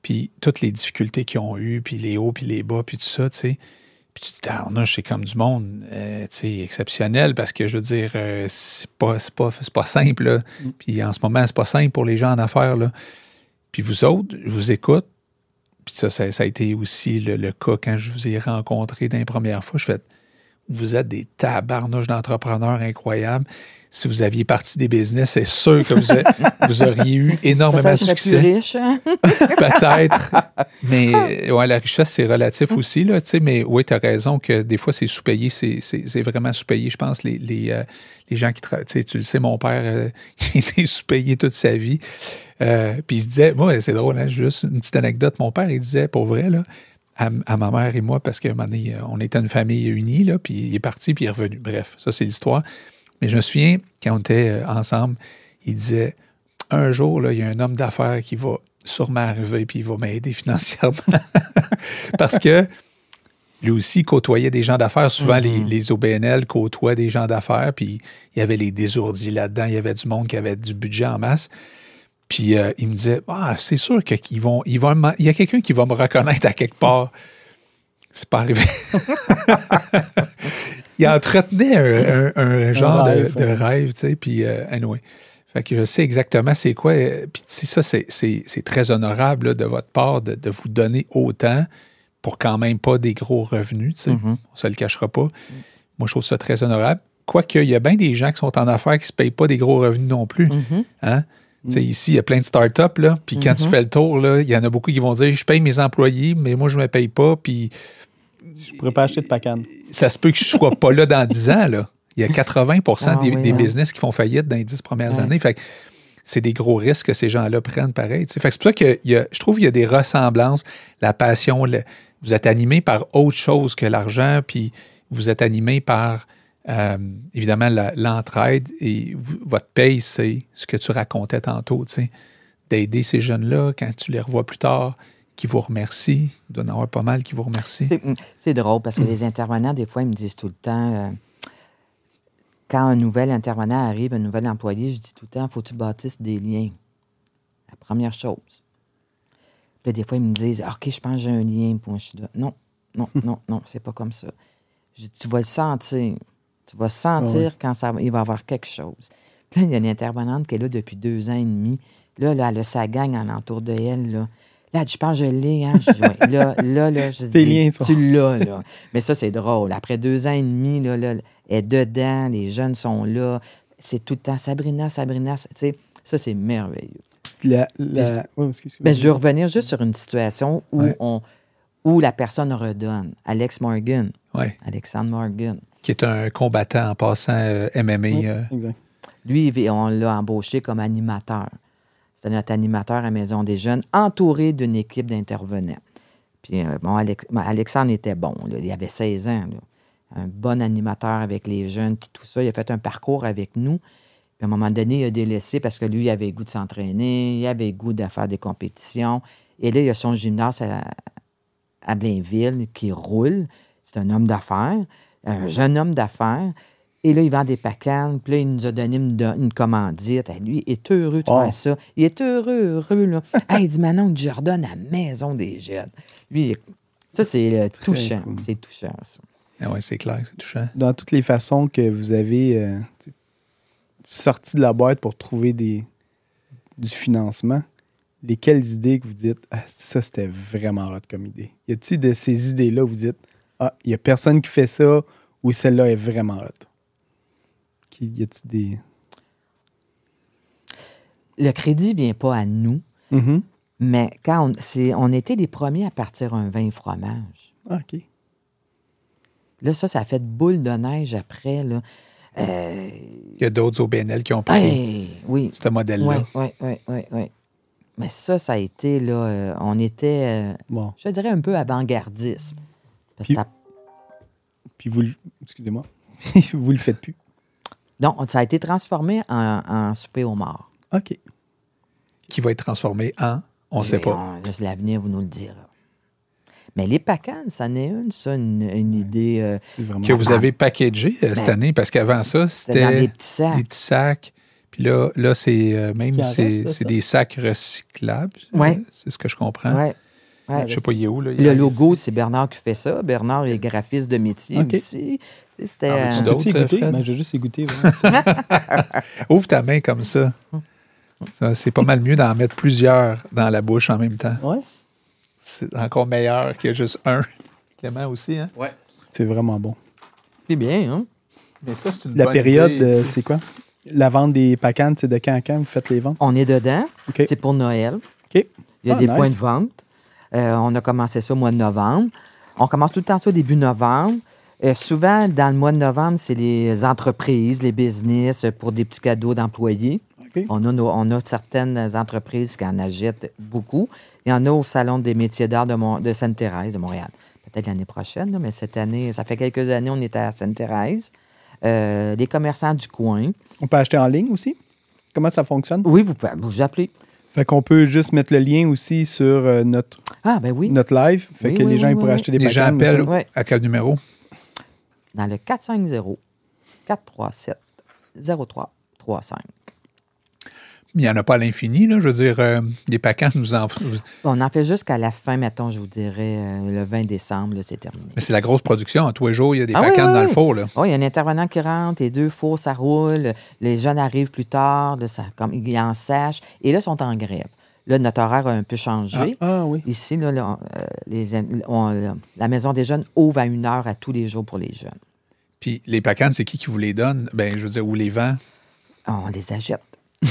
puis toutes les difficultés qu'ils ont eues, puis les hauts, puis les bas, puis tout ça, tu sais. Puis tu te dis, ah, c'est comme du monde, euh, tu sais, exceptionnel, parce que je veux dire, euh, c'est pas, c'est pas, c'est pas simple, là. Puis en ce moment, c'est pas simple pour les gens en affaires, là. Puis vous autres, je vous écoute, puis ça, ça, ça a été aussi le, le cas quand je vous ai rencontré dans les premières fois. Je fais, vous êtes des tabarnouches d'entrepreneurs incroyables. Si vous aviez parti des business, c'est sûr que vous, a- *laughs* vous auriez eu énormément de succès. riche. hein? *laughs* Peut-être. *laughs* Mais ouais, la richesse, c'est relatif aussi. Là, mais oui, tu as raison que des fois, c'est sous-payé. C'est, vraiment sous-payé. Je pense les, les, euh, les gens qui travaillent. Tu le sais, mon père, euh, *laughs* il été sous-payé toute sa vie. Euh, puis il se disait, moi, c'est drôle, hein, juste une petite anecdote. Mon père, il disait, pour vrai, là, à, à ma mère et moi, parce qu'à un moment donné, euh, on était une famille unie, là, puis il est parti, puis il est revenu. Bref, ça, c'est l'histoire. Mais je me souviens, quand on était euh, ensemble, il disait, un jour, là, il y a un homme d'affaires qui va sûrement arriver, puis il va m'aider *laughs* financièrement. parce que lui aussi côtoyait des gens d'affaires. Souvent, les, les OBNL côtoient des gens d'affaires, puis il y avait les désourdis là-dedans, il y avait du monde qui avait du budget en masse. Puis euh, il me disait, ah, c'est sûr qu'ils vont, ils vont il y a quelqu'un qui va me reconnaître à quelque part. C'est pas arrivé. *laughs* il entretenait un, un- un genre de- rêve, de, ouais. rêve, tu sais, puis euh, anyway. Fait que je sais exactement c'est quoi. euh, Puis ça, c'est- très honorable là, de votre part de, de vous donner autant pour quand même pas des gros revenus. Mhm. On se le cachera pas. Moi, je trouve ça très honorable. Quoique, il y a bien des gens qui sont en affaires qui ne se payent pas des gros revenus non plus. Mhm. Hein? Ici, il y a plein de startups, là, puis quand tu fais le tour, il y en a beaucoup qui vont dire Je paye mes employés, mais moi, je ne me paye pas, puis Je pourrais pas acheter de pacane. ça se peut que je ne sois pas là dans 10 ans. Là. Il y a 80 Ah des, oui, des hein. business qui font faillite dans les 10 premières Ouais. années. Fait c'est des gros risques que ces gens-là prennent pareil. Fait c'est pour ça que il y a- je trouve qu'il y a des ressemblances. La passion, le- vous êtes animé par autre chose que l'argent, puis vous êtes animé par euh, évidemment l'entraide et vous- votre paye, c'est ce que tu racontais tantôt. d'aider ces jeunes-là quand tu les revois plus tard, qui vous remercient? Il doit en avoir pas mal qui vous remercient. C'est- drôle parce que les intervenants, des fois, ils me disent tout le temps, euh, quand un nouvel intervenant arrive, un nouvel employé, je dis tout le temps, faut que tu bâtisses des liens. La première chose. Puis là, des fois, ils me disent, OK, je pense que j'ai un lien. Puis moi, je suis là, non, non, *laughs* non, non, c'est pas comme ça. Je dis, tu vas le sentir. Tu vas sentir quand ça, il va y avoir quelque chose. Puis là, il y a une intervenante qui est là depuis deux ans et demi. Là, là elle a sa gang alentour de elle. Là, là je pense que je l'ai. Hein? Je dis, Ouais. là, là, là, je dis, liens tu l'as. Là. Mais ça, c'est drôle. Après deux ans et demi, là, là, elle est dedans, les jeunes sont là. C'est tout le temps Sabrina, Sabrina. Tu sais, ça, c'est merveilleux. La, la... ouais, excuse- Ben, je veux revenir juste sur une situation où, Ouais. on, où la personne redonne. Alex Morgan, Ouais. Alexandre Morgan. Qui est un combattant en passant euh, MMA. Ouais, euh, exact. Lui, on l'a embauché comme animateur. C'était notre animateur à Maison des Jeunes, entouré d'une équipe d'intervenants. Puis, euh, bon, Alex- ben, Alexandre était bon. là. Il avait 16 ans. là. Un bon animateur avec les jeunes, puis tout ça. Il a fait un parcours avec nous. Puis, à un moment donné, il a délaissé parce que lui, il avait le goût de s'entraîner, il avait le goût de faire des compétitions. Et là, il a son gymnase à, à Blainville qui roule. C'est un homme d'affaires, un jeune homme d'affaires. Et là, il vend des pacanes. Puis là, il nous a donné une, commandite. Lui, il est heureux de Oh. faire ça. Il est heureux, heureux, là. *laughs* Ah, il dit, Manon, je redonne à la maison des jeunes. Lui, ça, c'est euh, touchant. cool. C'est touchant, ça. Ah ouais, c'est clair, c'est touchant. Dans toutes les façons que vous avez euh, sorti de la boîte pour trouver des, du financement, lesquelles idées que vous dites, ah, ça, c'était vraiment hot comme idée? Y a-t-il de ces idées-là où vous dites, ah, il n'y a personne qui fait ça ou celle-là est vraiment hot? Qui- Y a-t-il des. Le crédit vient pas à nous, Mhm. mais quand on, c'est, on était les premiers à partir un vin fromage. Ah, OK. Là, ça, ça a fait boule de neige après, là. Euh, Il y a d'autres OBNL qui ont pris hey, oui. ce modèle-là. Oui, oui, oui, oui, oui. Mais ça, ça a été, là, euh, on était, euh, Bon. je dirais, un peu avant-gardisme. Puis- Puis vous, le- excusez-moi, *laughs* vous le faites plus. Donc, ça a été transformé en, en souper au mort. OK. Qui va être transformé en, on ne sait pas. l'avenir vous nous le dira. Mais les pacanes, ça n'est une, ça, une, une idée. euh. Que vous avez packagé euh, cette Ben, année, parce qu'avant ça, c'était dans des petits sacs. des petits sacs. Puis là, là c'est euh, même en c'est des sacs recyclables. Ouais. C'est ce que je comprends. Ouais, ouais. Je sais pas, il est où. Là, Il Le logo, c'est Bernard qui fait ça. Bernard est graphiste de métier OK. aussi. Tu sais, C'était. Veux-tu euh? Ben, je vais juste vraiment. *laughs* Ouvre ta main comme ça. Ça, C'est pas mal mieux d'en mettre plusieurs dans la bouche en même temps. ouais. C'est encore meilleur que juste un. Clément aussi, hein? Ouais. C'est vraiment bon. c'est bien, hein? Mais ça, c'est une La bonne période, euh, c'est- quoi? La vente des pacanes, c'est de quand à quand vous faites les ventes? On est dedans. OK. C'est pour Noël. OK. Il y a Ah, des nice. points de vente. Euh, on a commencé ça au mois de novembre. On commence tout le temps ça au début novembre. Euh, souvent, dans le mois de novembre, c'est les entreprises, les business pour des petits cadeaux d'employés. On a, nos- on a certaines entreprises qui en achètent beaucoup. Il y en a au Salon des métiers d'art de, Mon- de Sainte-Thérèse, de Montréal. Peut-être l'année prochaine, là, mais cette année, ça fait quelques années, on était à Sainte-Thérèse. Euh, des commerçants du coin. On peut acheter en ligne aussi? Comment ça fonctionne? Oui, vous pouvez vous appelez. Fait qu'on peut juste mettre le lien aussi sur euh, notre, Ah, ben oui. notre live. Fait Oui, que oui, les gens oui, ils pourraient oui, acheter des Les gens appellent à quel numéro? dans le 450 437 0335. Il n'y en a pas à l'infini, là. Je veux dire, euh, des paquets nous en. On en fait jusqu'à la fin, mettons, je vous dirais, euh, le 20 décembre, c'est terminé. Mais c'est la grosse production. Tous les jours, il y a des Ah oui, pacanes oui, dans le oui. four, là. Oh, il y a un intervenant qui rentre, les deux fours, ça roule, les jeunes arrivent plus tard, là, ça, comme, ils en sachent, et là, ils sont en grève. Là, notre horaire a un peu changé. Ah oui. Ici, là, là, euh, les, on- la Maison des jeunes ouvre à une heure à tous les jours pour les jeunes. Puis les pacanes, c'est qui qui vous les donne? Ben, je veux dire, où les vend? On les achète.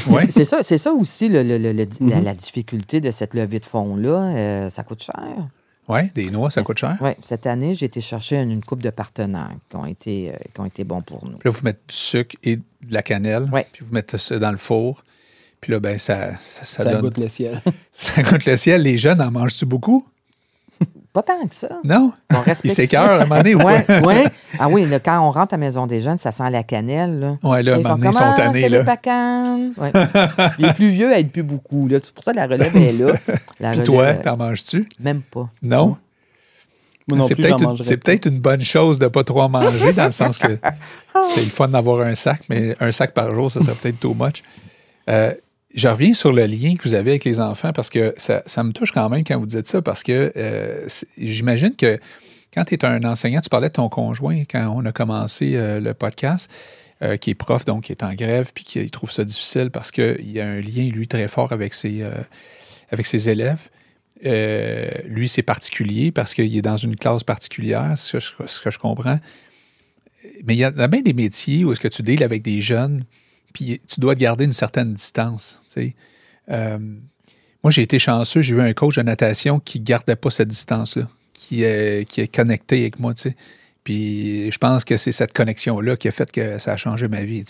Ouais. C'est- ça, c'est ça aussi le- le- le- le- Mhm. la, la difficulté de cette levée de fonds-là. Euh, ça coûte cher. Oui, des noix, ça coûte cher. Oui, cette année, j'ai été chercher une, une coupe de partenaires qui ont été, euh, qui ont été bons pour nous. Puis là, vous mettez du sucre et de la cannelle. Ouais. Puis vous mettez ça dans le four. Puis là, ben, ça, ça, ça Ça, donne. goûte le ciel. *laughs* Ça goûte le ciel. Les jeunes en mangent-tu beaucoup? Pas tant que ça. Non? On *laughs* Il s'écœure à un moment donné ou Ouais. Ah oui, là, quand on rentre à la maison des jeunes, ça sent la cannelle. Là. Ouais, là, à un Ils moment font donné, ils sont tannés, là. les pacanes? Ouais. *laughs* Les plus vieux aident plus beaucoup. Là. C'est pour ça que la relève est là. La Puis relève, toi, t'en manges-tu? Même pas. Non? C'est peut-être une, bonne chose de ne pas trop en manger, dans le sens que *laughs* c'est le fun d'avoir un sac, mais un sac par jour, ça serait peut-être too much. Euh, je reviens sur le lien que vous avez avec les enfants parce que ça, ça me touche quand même quand vous dites ça, parce que euh, j'imagine que quand tu es un enseignant, tu parlais de ton conjoint quand on a commencé euh, le podcast, euh, qui est prof, donc qui est en grève, puis qui trouve ça difficile parce qu'il y a un lien, lui, très fort avec ses, avec ses élèves. Lui, c'est particulier parce qu'il est dans une classe particulière, ce que je, ce que je comprends. Mais il y a, a bien des métiers où est-ce que tu deals avec des jeunes, puis tu dois te garder une certaine distance. Euh, moi, j'ai été chanceux, j'ai eu un coach de natation qui ne gardait pas cette distance-là, qui est, qui est connecté avec moi. Puis je pense que c'est cette connexion-là qui a fait que ça a changé ma vie.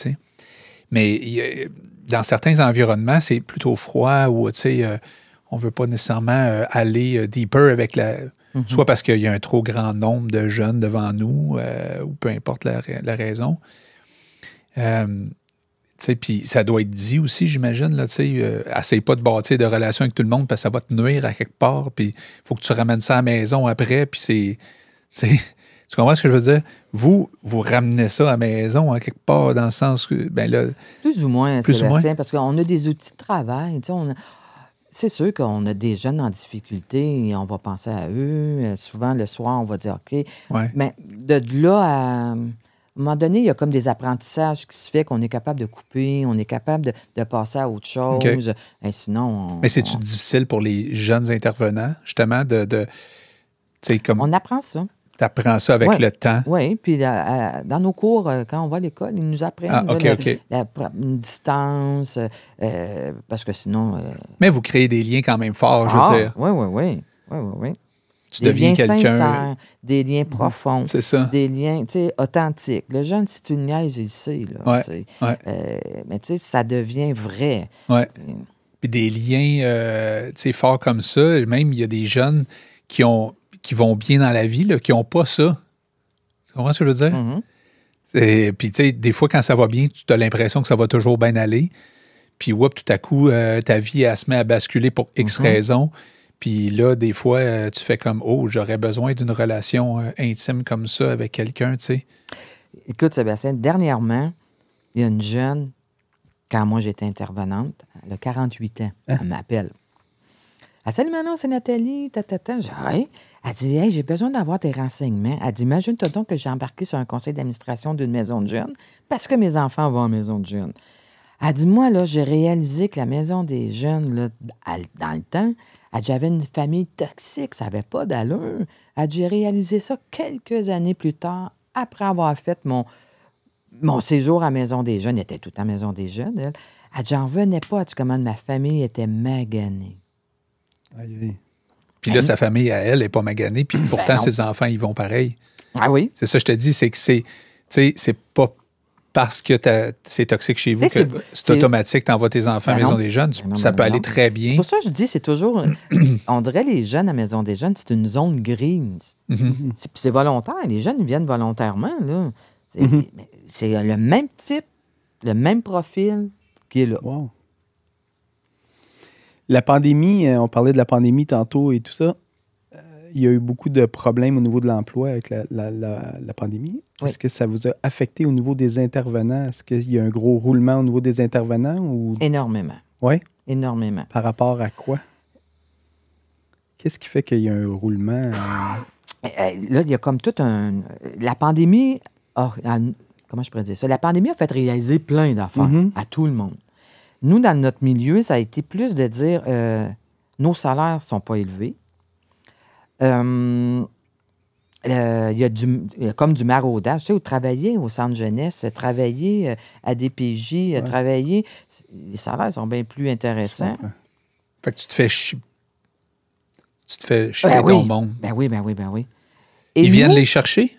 Mais dans certains environnements, c'est plutôt froid ou euh, on ne veut pas nécessairement euh, aller deeper avec la. Soit parce qu'il y a un trop grand nombre de jeunes devant nous, euh, ou peu importe la, la raison. Euh, puis ça doit être dit aussi, j'imagine. Là, euh, essaye pas de bâtir de relations avec tout le monde parce que ça va te nuire à quelque part. Puis il faut que tu ramènes ça à la maison après. Puis c'est. *laughs* tu comprends ce que je veux dire? Vous, vous ramenez ça à la maison, à quelque part, dans le sens que, ben là, Plus ou moins, Plus ou Sébastien, parce qu'on a des outils de travail. tu sais, on a- C'est sûr qu'on a des jeunes en difficulté et on va penser à eux. Euh, Souvent, le soir, on va dire OK. ouais. Mais de là à. À un moment donné, il y a comme des apprentissages qui se fait qu'on est capable de couper, on est capable de, de passer à autre chose. Et sinon, on, Mais c'est-tu on, difficile pour les jeunes intervenants, justement, de. comme on apprend ça. tu apprends ça avec Ouais. le temps? Oui, puis dans nos cours, euh, quand on va à l'école, ils nous apprennent Ah, là, la- une distance, euh, parce que sinon. euh, Mais vous créez des liens quand même forts, je veux dire. Oui, oui, oui. oui, oui, oui. Tu des deviens liens quelqu'un. sincères, des liens profonds, C'est ça. des liens, tu sais, authentiques. Le jeune, si tu le niaises, il sait, là. Ouais. Euh, mais tu sais, ça devient vrai. Ouais. Puis des liens euh, tu sais, forts comme ça. Même, il y a des jeunes qui, ont, qui vont bien dans la vie, là, qui n'ont pas ça. Tu comprends ce que je veux dire? Mhm. C'est- Puis, tu sais, des fois, quand ça va bien, tu as l'impression que ça va toujours bien aller. Puis, whoop, tout à coup, euh, ta vie, elle se met à basculer pour X Mhm. raisons. Puis là, des fois, euh, tu fais comme, oh, j'aurais besoin d'une relation euh, intime comme ça avec quelqu'un, tu sais. Écoute, Sébastien, dernièrement, il y a une jeune, quand moi j'étais intervenante, elle a 48 ans, Hein? elle m'appelle. Elle dit Salut Manon, c'est Nathalie, ta, ta, ta. J'ai Ouais. Elle dit Hey, j'ai besoin d'avoir tes renseignements. Elle dit Imagine-toi donc que j'ai embarqué sur un conseil d'administration d'une maison de jeunes parce que mes enfants vont en maison de jeunes. Elle dit Moi, là, j'ai réalisé que la maison des jeunes, là, dans le temps, elle dit, j'avais une famille toxique, ça n'avait pas d'allure. Elle dit J'ai réalisé ça quelques années plus tard, après avoir fait mon, mon séjour à Maison des Jeunes, elle était tout à Maison des Jeunes, elle. Elle dit, j'en venais pas, elle dit, comment ma famille était maganée. Aïe, aïe. Puis là, sa famille, à elle, n'est pas maganée. Puis pourtant, Ben non. ses enfants, ils vont pareil. Ah oui? C'est ça, je te dis, c'est que c'est, tu sais, c'est pas parce que t'as- c'est toxique chez vous que c'est- c'est c'est- automatique, t'envoies tes enfants à Ben la Maison des Jeunes. Ben non, ça ben peut non, aller non. très C'est bien. pour ça que je dis, c'est toujours. *clears throat* on dirait les jeunes à Maison des Jeunes, c'est une zone grise. Mhm. C'est puis c'est volontaire. Les jeunes viennent volontairement. là. C'est Mm-hmm. c'est le même type, le même profil qui est là. Wow. La pandémie, euh, on parlait de la pandémie tantôt et tout ça. Il y a eu beaucoup de problèmes au niveau de l'emploi avec la, la- la- la pandémie. Oui. Est-ce que ça vous a affecté au niveau des intervenants? Est-ce qu'il y a un gros roulement au niveau des intervenants ou? Énormément. ouais? Énormément. par rapport à quoi? Qu'est-ce qui fait qu'il y a un roulement? euh, Euh, euh, Là, il y a comme tout un. La pandémie. a- comment je pourrais dire ça? La pandémie a fait réaliser plein d'affaires Mhm. à tout le monde. Nous, dans notre milieu, ça a été plus de dire euh, nos salaires ne sont pas élevés. Euh, euh, il y a y comme du maraudage. Tu sais, travailler au centre jeunesse, travailler euh, à DPJ, euh, travailler. Les salaires sont bien plus intéressants. Fait que tu te fais chier. Tu te fais chier Ben ton oui. monde. Ben oui, ben oui, ben oui. Et Ils viennent les chercher?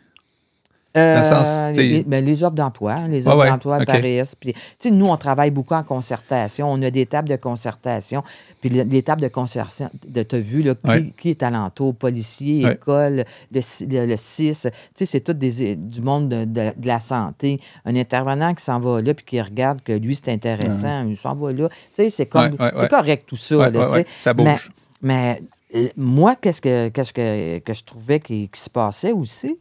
Euh, sens, les, ben, les offres d'emploi, hein, les offres ouais, d'emploi apparaissent. Puis, sais, nous, on travaille beaucoup en concertation. On a des tables de concertation. Puis le- les tables de concertation, de t'as vu, là, qui, Ouais. qui est alentour, policier, Ouais. école, le, le, le CIS. C'est tout des, du monde de, de- de la santé. Un intervenant qui s'en va là puis qui regarde que lui, c'est intéressant, il s'en va là. C'est comme, correct tout ça. Là, ça bouge. Mais, mais, moi, qu'est-ce que, qu'est-ce que, que je trouvais qui, qui se passait aussi?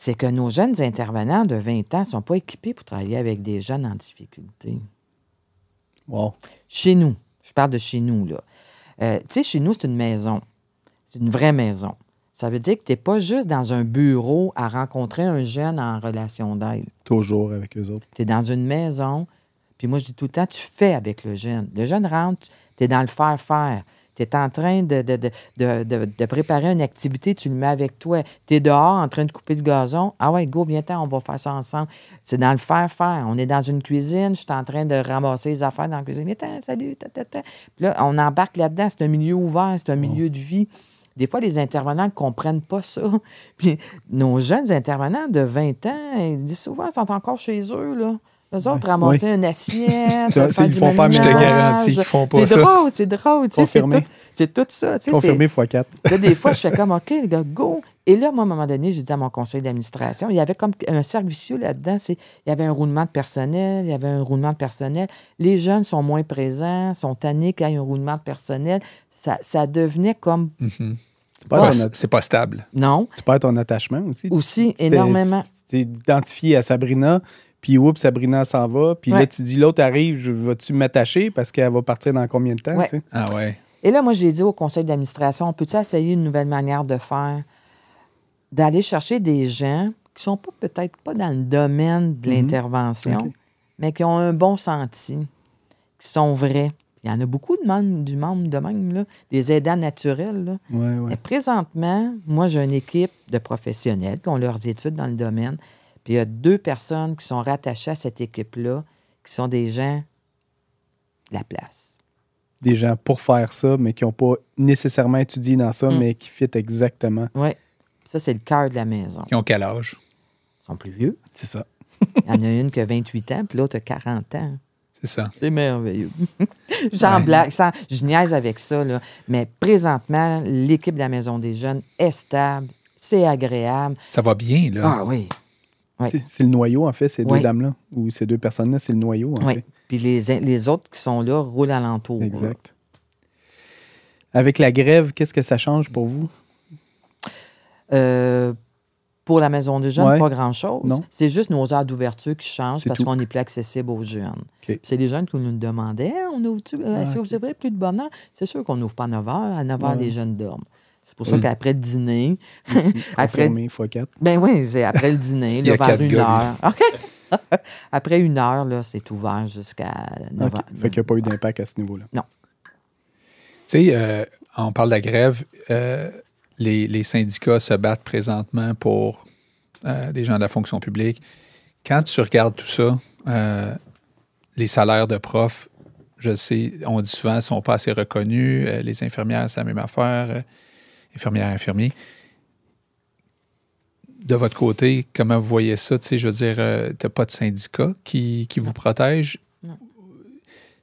C'est que nos jeunes intervenants de 20 ans ne sont pas équipés pour travailler avec des jeunes en difficulté. Wow. Chez nous, je parle de chez nous, là. Euh, tu sais, chez nous, c'est une maison. C'est une vraie maison. Ça veut dire que tu n'es pas juste dans un bureau à rencontrer un jeune en relation d'aide. Toujours avec eux autres. Tu es dans une maison, puis moi, je dis tout le temps, tu fais avec le jeune. Le jeune rentre, tu es dans le faire-faire. Tu es en train de, de, de, de- préparer une activité, tu le mets avec toi. Tu es dehors en train de couper le gazon. Ah ouais, go, viens-t'en, on va faire ça ensemble. C'est dans le faire-faire. On est dans une cuisine, je suis en train de ramasser les affaires dans la cuisine. Viens-t'en, salut, ta, ta, ta. Puis là, on embarque là-dedans. C'est un milieu ouvert, c'est un milieu de vie. Des fois, les intervenants ne comprennent pas ça. *laughs* Puis nos jeunes intervenants de 20 ans, ils disent souvent, ils sont encore chez eux, là. Eux autres, ramasser une assiette, *laughs* Ça, faire ils font pas, mais je te garantis qu'ils font pas C'est drôle, c'est drôle. C'est Confirmé. tout, c'est tout ça. Confirmé x 4. Là, des fois, je fais *laughs* comme, OK, les gars, go. Et là, moi, à un moment donné, j'ai dit à mon conseil d'administration, il y avait comme un cercle vicieux là-dedans. Il y avait un roulement de personnel, il y avait un roulement de personnel. Les jeunes sont moins présents, sont tannés qu'il y ait un roulement de personnel. Ça, ça devenait comme, Mhm. Ouais, ton, c'est- pas stable. non, tu perds ton attachement aussi. aussi énormément. Tu t'es identifié à Sabrina, puis oups, Sabrina s'en va. Puis là, tu dis, l'autre arrive, je- vas-tu m'attacher parce qu'elle va partir dans combien de temps? Ouais. tu sais? Ah ouais. Et là, moi, j'ai dit au conseil d'administration, on peut-tu essayer une nouvelle manière de faire? D'aller chercher des gens qui sont pas peut-être pas dans le domaine de Mhm. l'intervention, mais qui ont un bon senti, qui sont vrais. Il y en a beaucoup de membres, du membre de même, là, des aidants naturels. là. Ouais, ouais. Mais présentement, moi, j'ai une équipe de professionnels qui ont leurs études dans le domaine. Puis il y a deux personnes qui sont rattachées à cette équipe-là, qui sont des gens de la place. Des gens pour faire ça, mais qui n'ont pas nécessairement étudié dans ça, Mm. mais qui fit exactement. Oui. Ça, c'est le cœur de la maison. Ils ont quel âge? Ils sont plus vieux. C'est ça. Il y en a une qui a 28 ans, puis l'autre a 40 ans. C'est ça. C'est merveilleux. *laughs* Sans Ouais. blague, sans- je niaise avec ça, là. mais présentement, l'équipe de la Maison des Jeunes est stable, c'est agréable. Ça va bien, là. Ah oui, Ouais. C'est le noyau, en fait, ces deux dames-là, ou ces deux personnes-là, c'est le noyau, en oui. fait. Puis les, les autres qui sont là roulent alentour. là. Exact. Avec la grève, qu'est-ce que ça change pour vous? Euh, pour la Maison des Jeunes, pas grand-chose. C'est juste nos heures d'ouverture qui changent parce qu'on est plus accessible aux jeunes. C'est les jeunes qui nous demandaient on ouvre est-ce que vous ouvrez plus de bonne heure C'est sûr qu'on n'ouvre pas à 9 h. À 9 h, les jeunes dorment. C'est pour ça Mm. qu'après le dîner, Ici, *laughs* Après- confirmé, x 4. Ben oui, c'est après le dîner, là, vers quatre une heure. *laughs* OK. après une heure, là, c'est ouvert jusqu'à 9 OK. heures. Fait qu'il n'y a pas eu d'impact à ce niveau-là. Tu sais, euh, on parle de la grève. euh, les, les syndicats se battent présentement pour euh, des gens de la fonction publique. Quand tu regardes tout ça, euh, les salaires de profs, je sais, on dit souvent, ne sont pas assez reconnus. Euh, les infirmières, c'est la même affaire. Euh, infirmières, infirmiers. De votre côté, comment vous voyez ça? Tu sais, je veux dire, tu n'as pas de syndicat qui, qui vous protège? Non.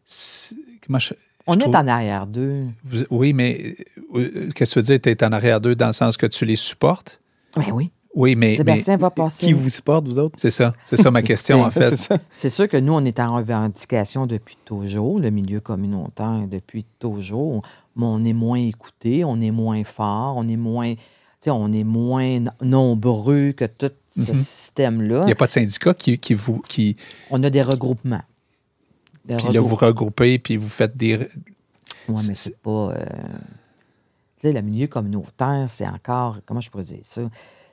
C'est- Comment je- On je est trouve- en arrière d'eux. Oui, mais euh, qu'est-ce que tu veux dire? Tu es en arrière d'eux dans le sens que tu les supportes? Ben oui. Oui, mais, mais Sébastien va passer. Qui vous supporte, vous autres? c'est ça. C'est ça ma *laughs* question, en fait. C'est sûr que nous, on est en revendication depuis toujours, le milieu communautaire depuis toujours, mais on est moins écouté, on est moins fort, on est moins, tu sais, on est moins nombreux que tout ce Mhm. système-là. Il n'y a pas de syndicat qui, qui vous qui On a des regroupements. Des puis là, vous regroupez puis vous faites des. Ouais, mais c'est- c'est pas. euh, Tu sais, le milieu communautaire, c'est encore. Comment je pourrais dire ça?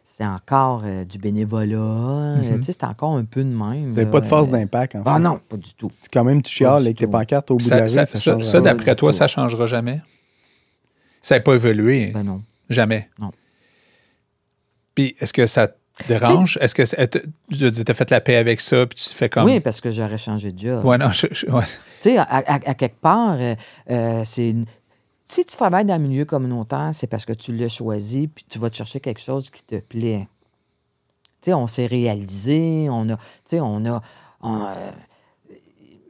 C'est encore euh, du bénévolat. euh, Mhm. Tu sais, c'est encore un peu de même. Vous n'avez pas de force euh, d'impact, en fait. Ah non, pas du tout. C'est quand même, tu chiales avec tes pancartes au bout de Ça, la rue, ça, ça, ça- d'après toi, tout. ça ne changera jamais? Ça n'a pas évolué? Ben non. Jamais? Non. Puis est-ce que ça te dérange? Est-ce que tu as fait la paix avec ça puis tu fais comme. Oui, parce que j'aurais changé de job. Ouais, non, je- je- ouais. Tu sais, à, à- à quelque part, euh, euh, c'est. Si tu travailles dans le milieu communautaire, c'est parce que tu l'as choisi, puis tu vas te chercher quelque chose qui te plaît. Tu sais, on s'est réalisé, on a. Tu sais, on a. on, euh,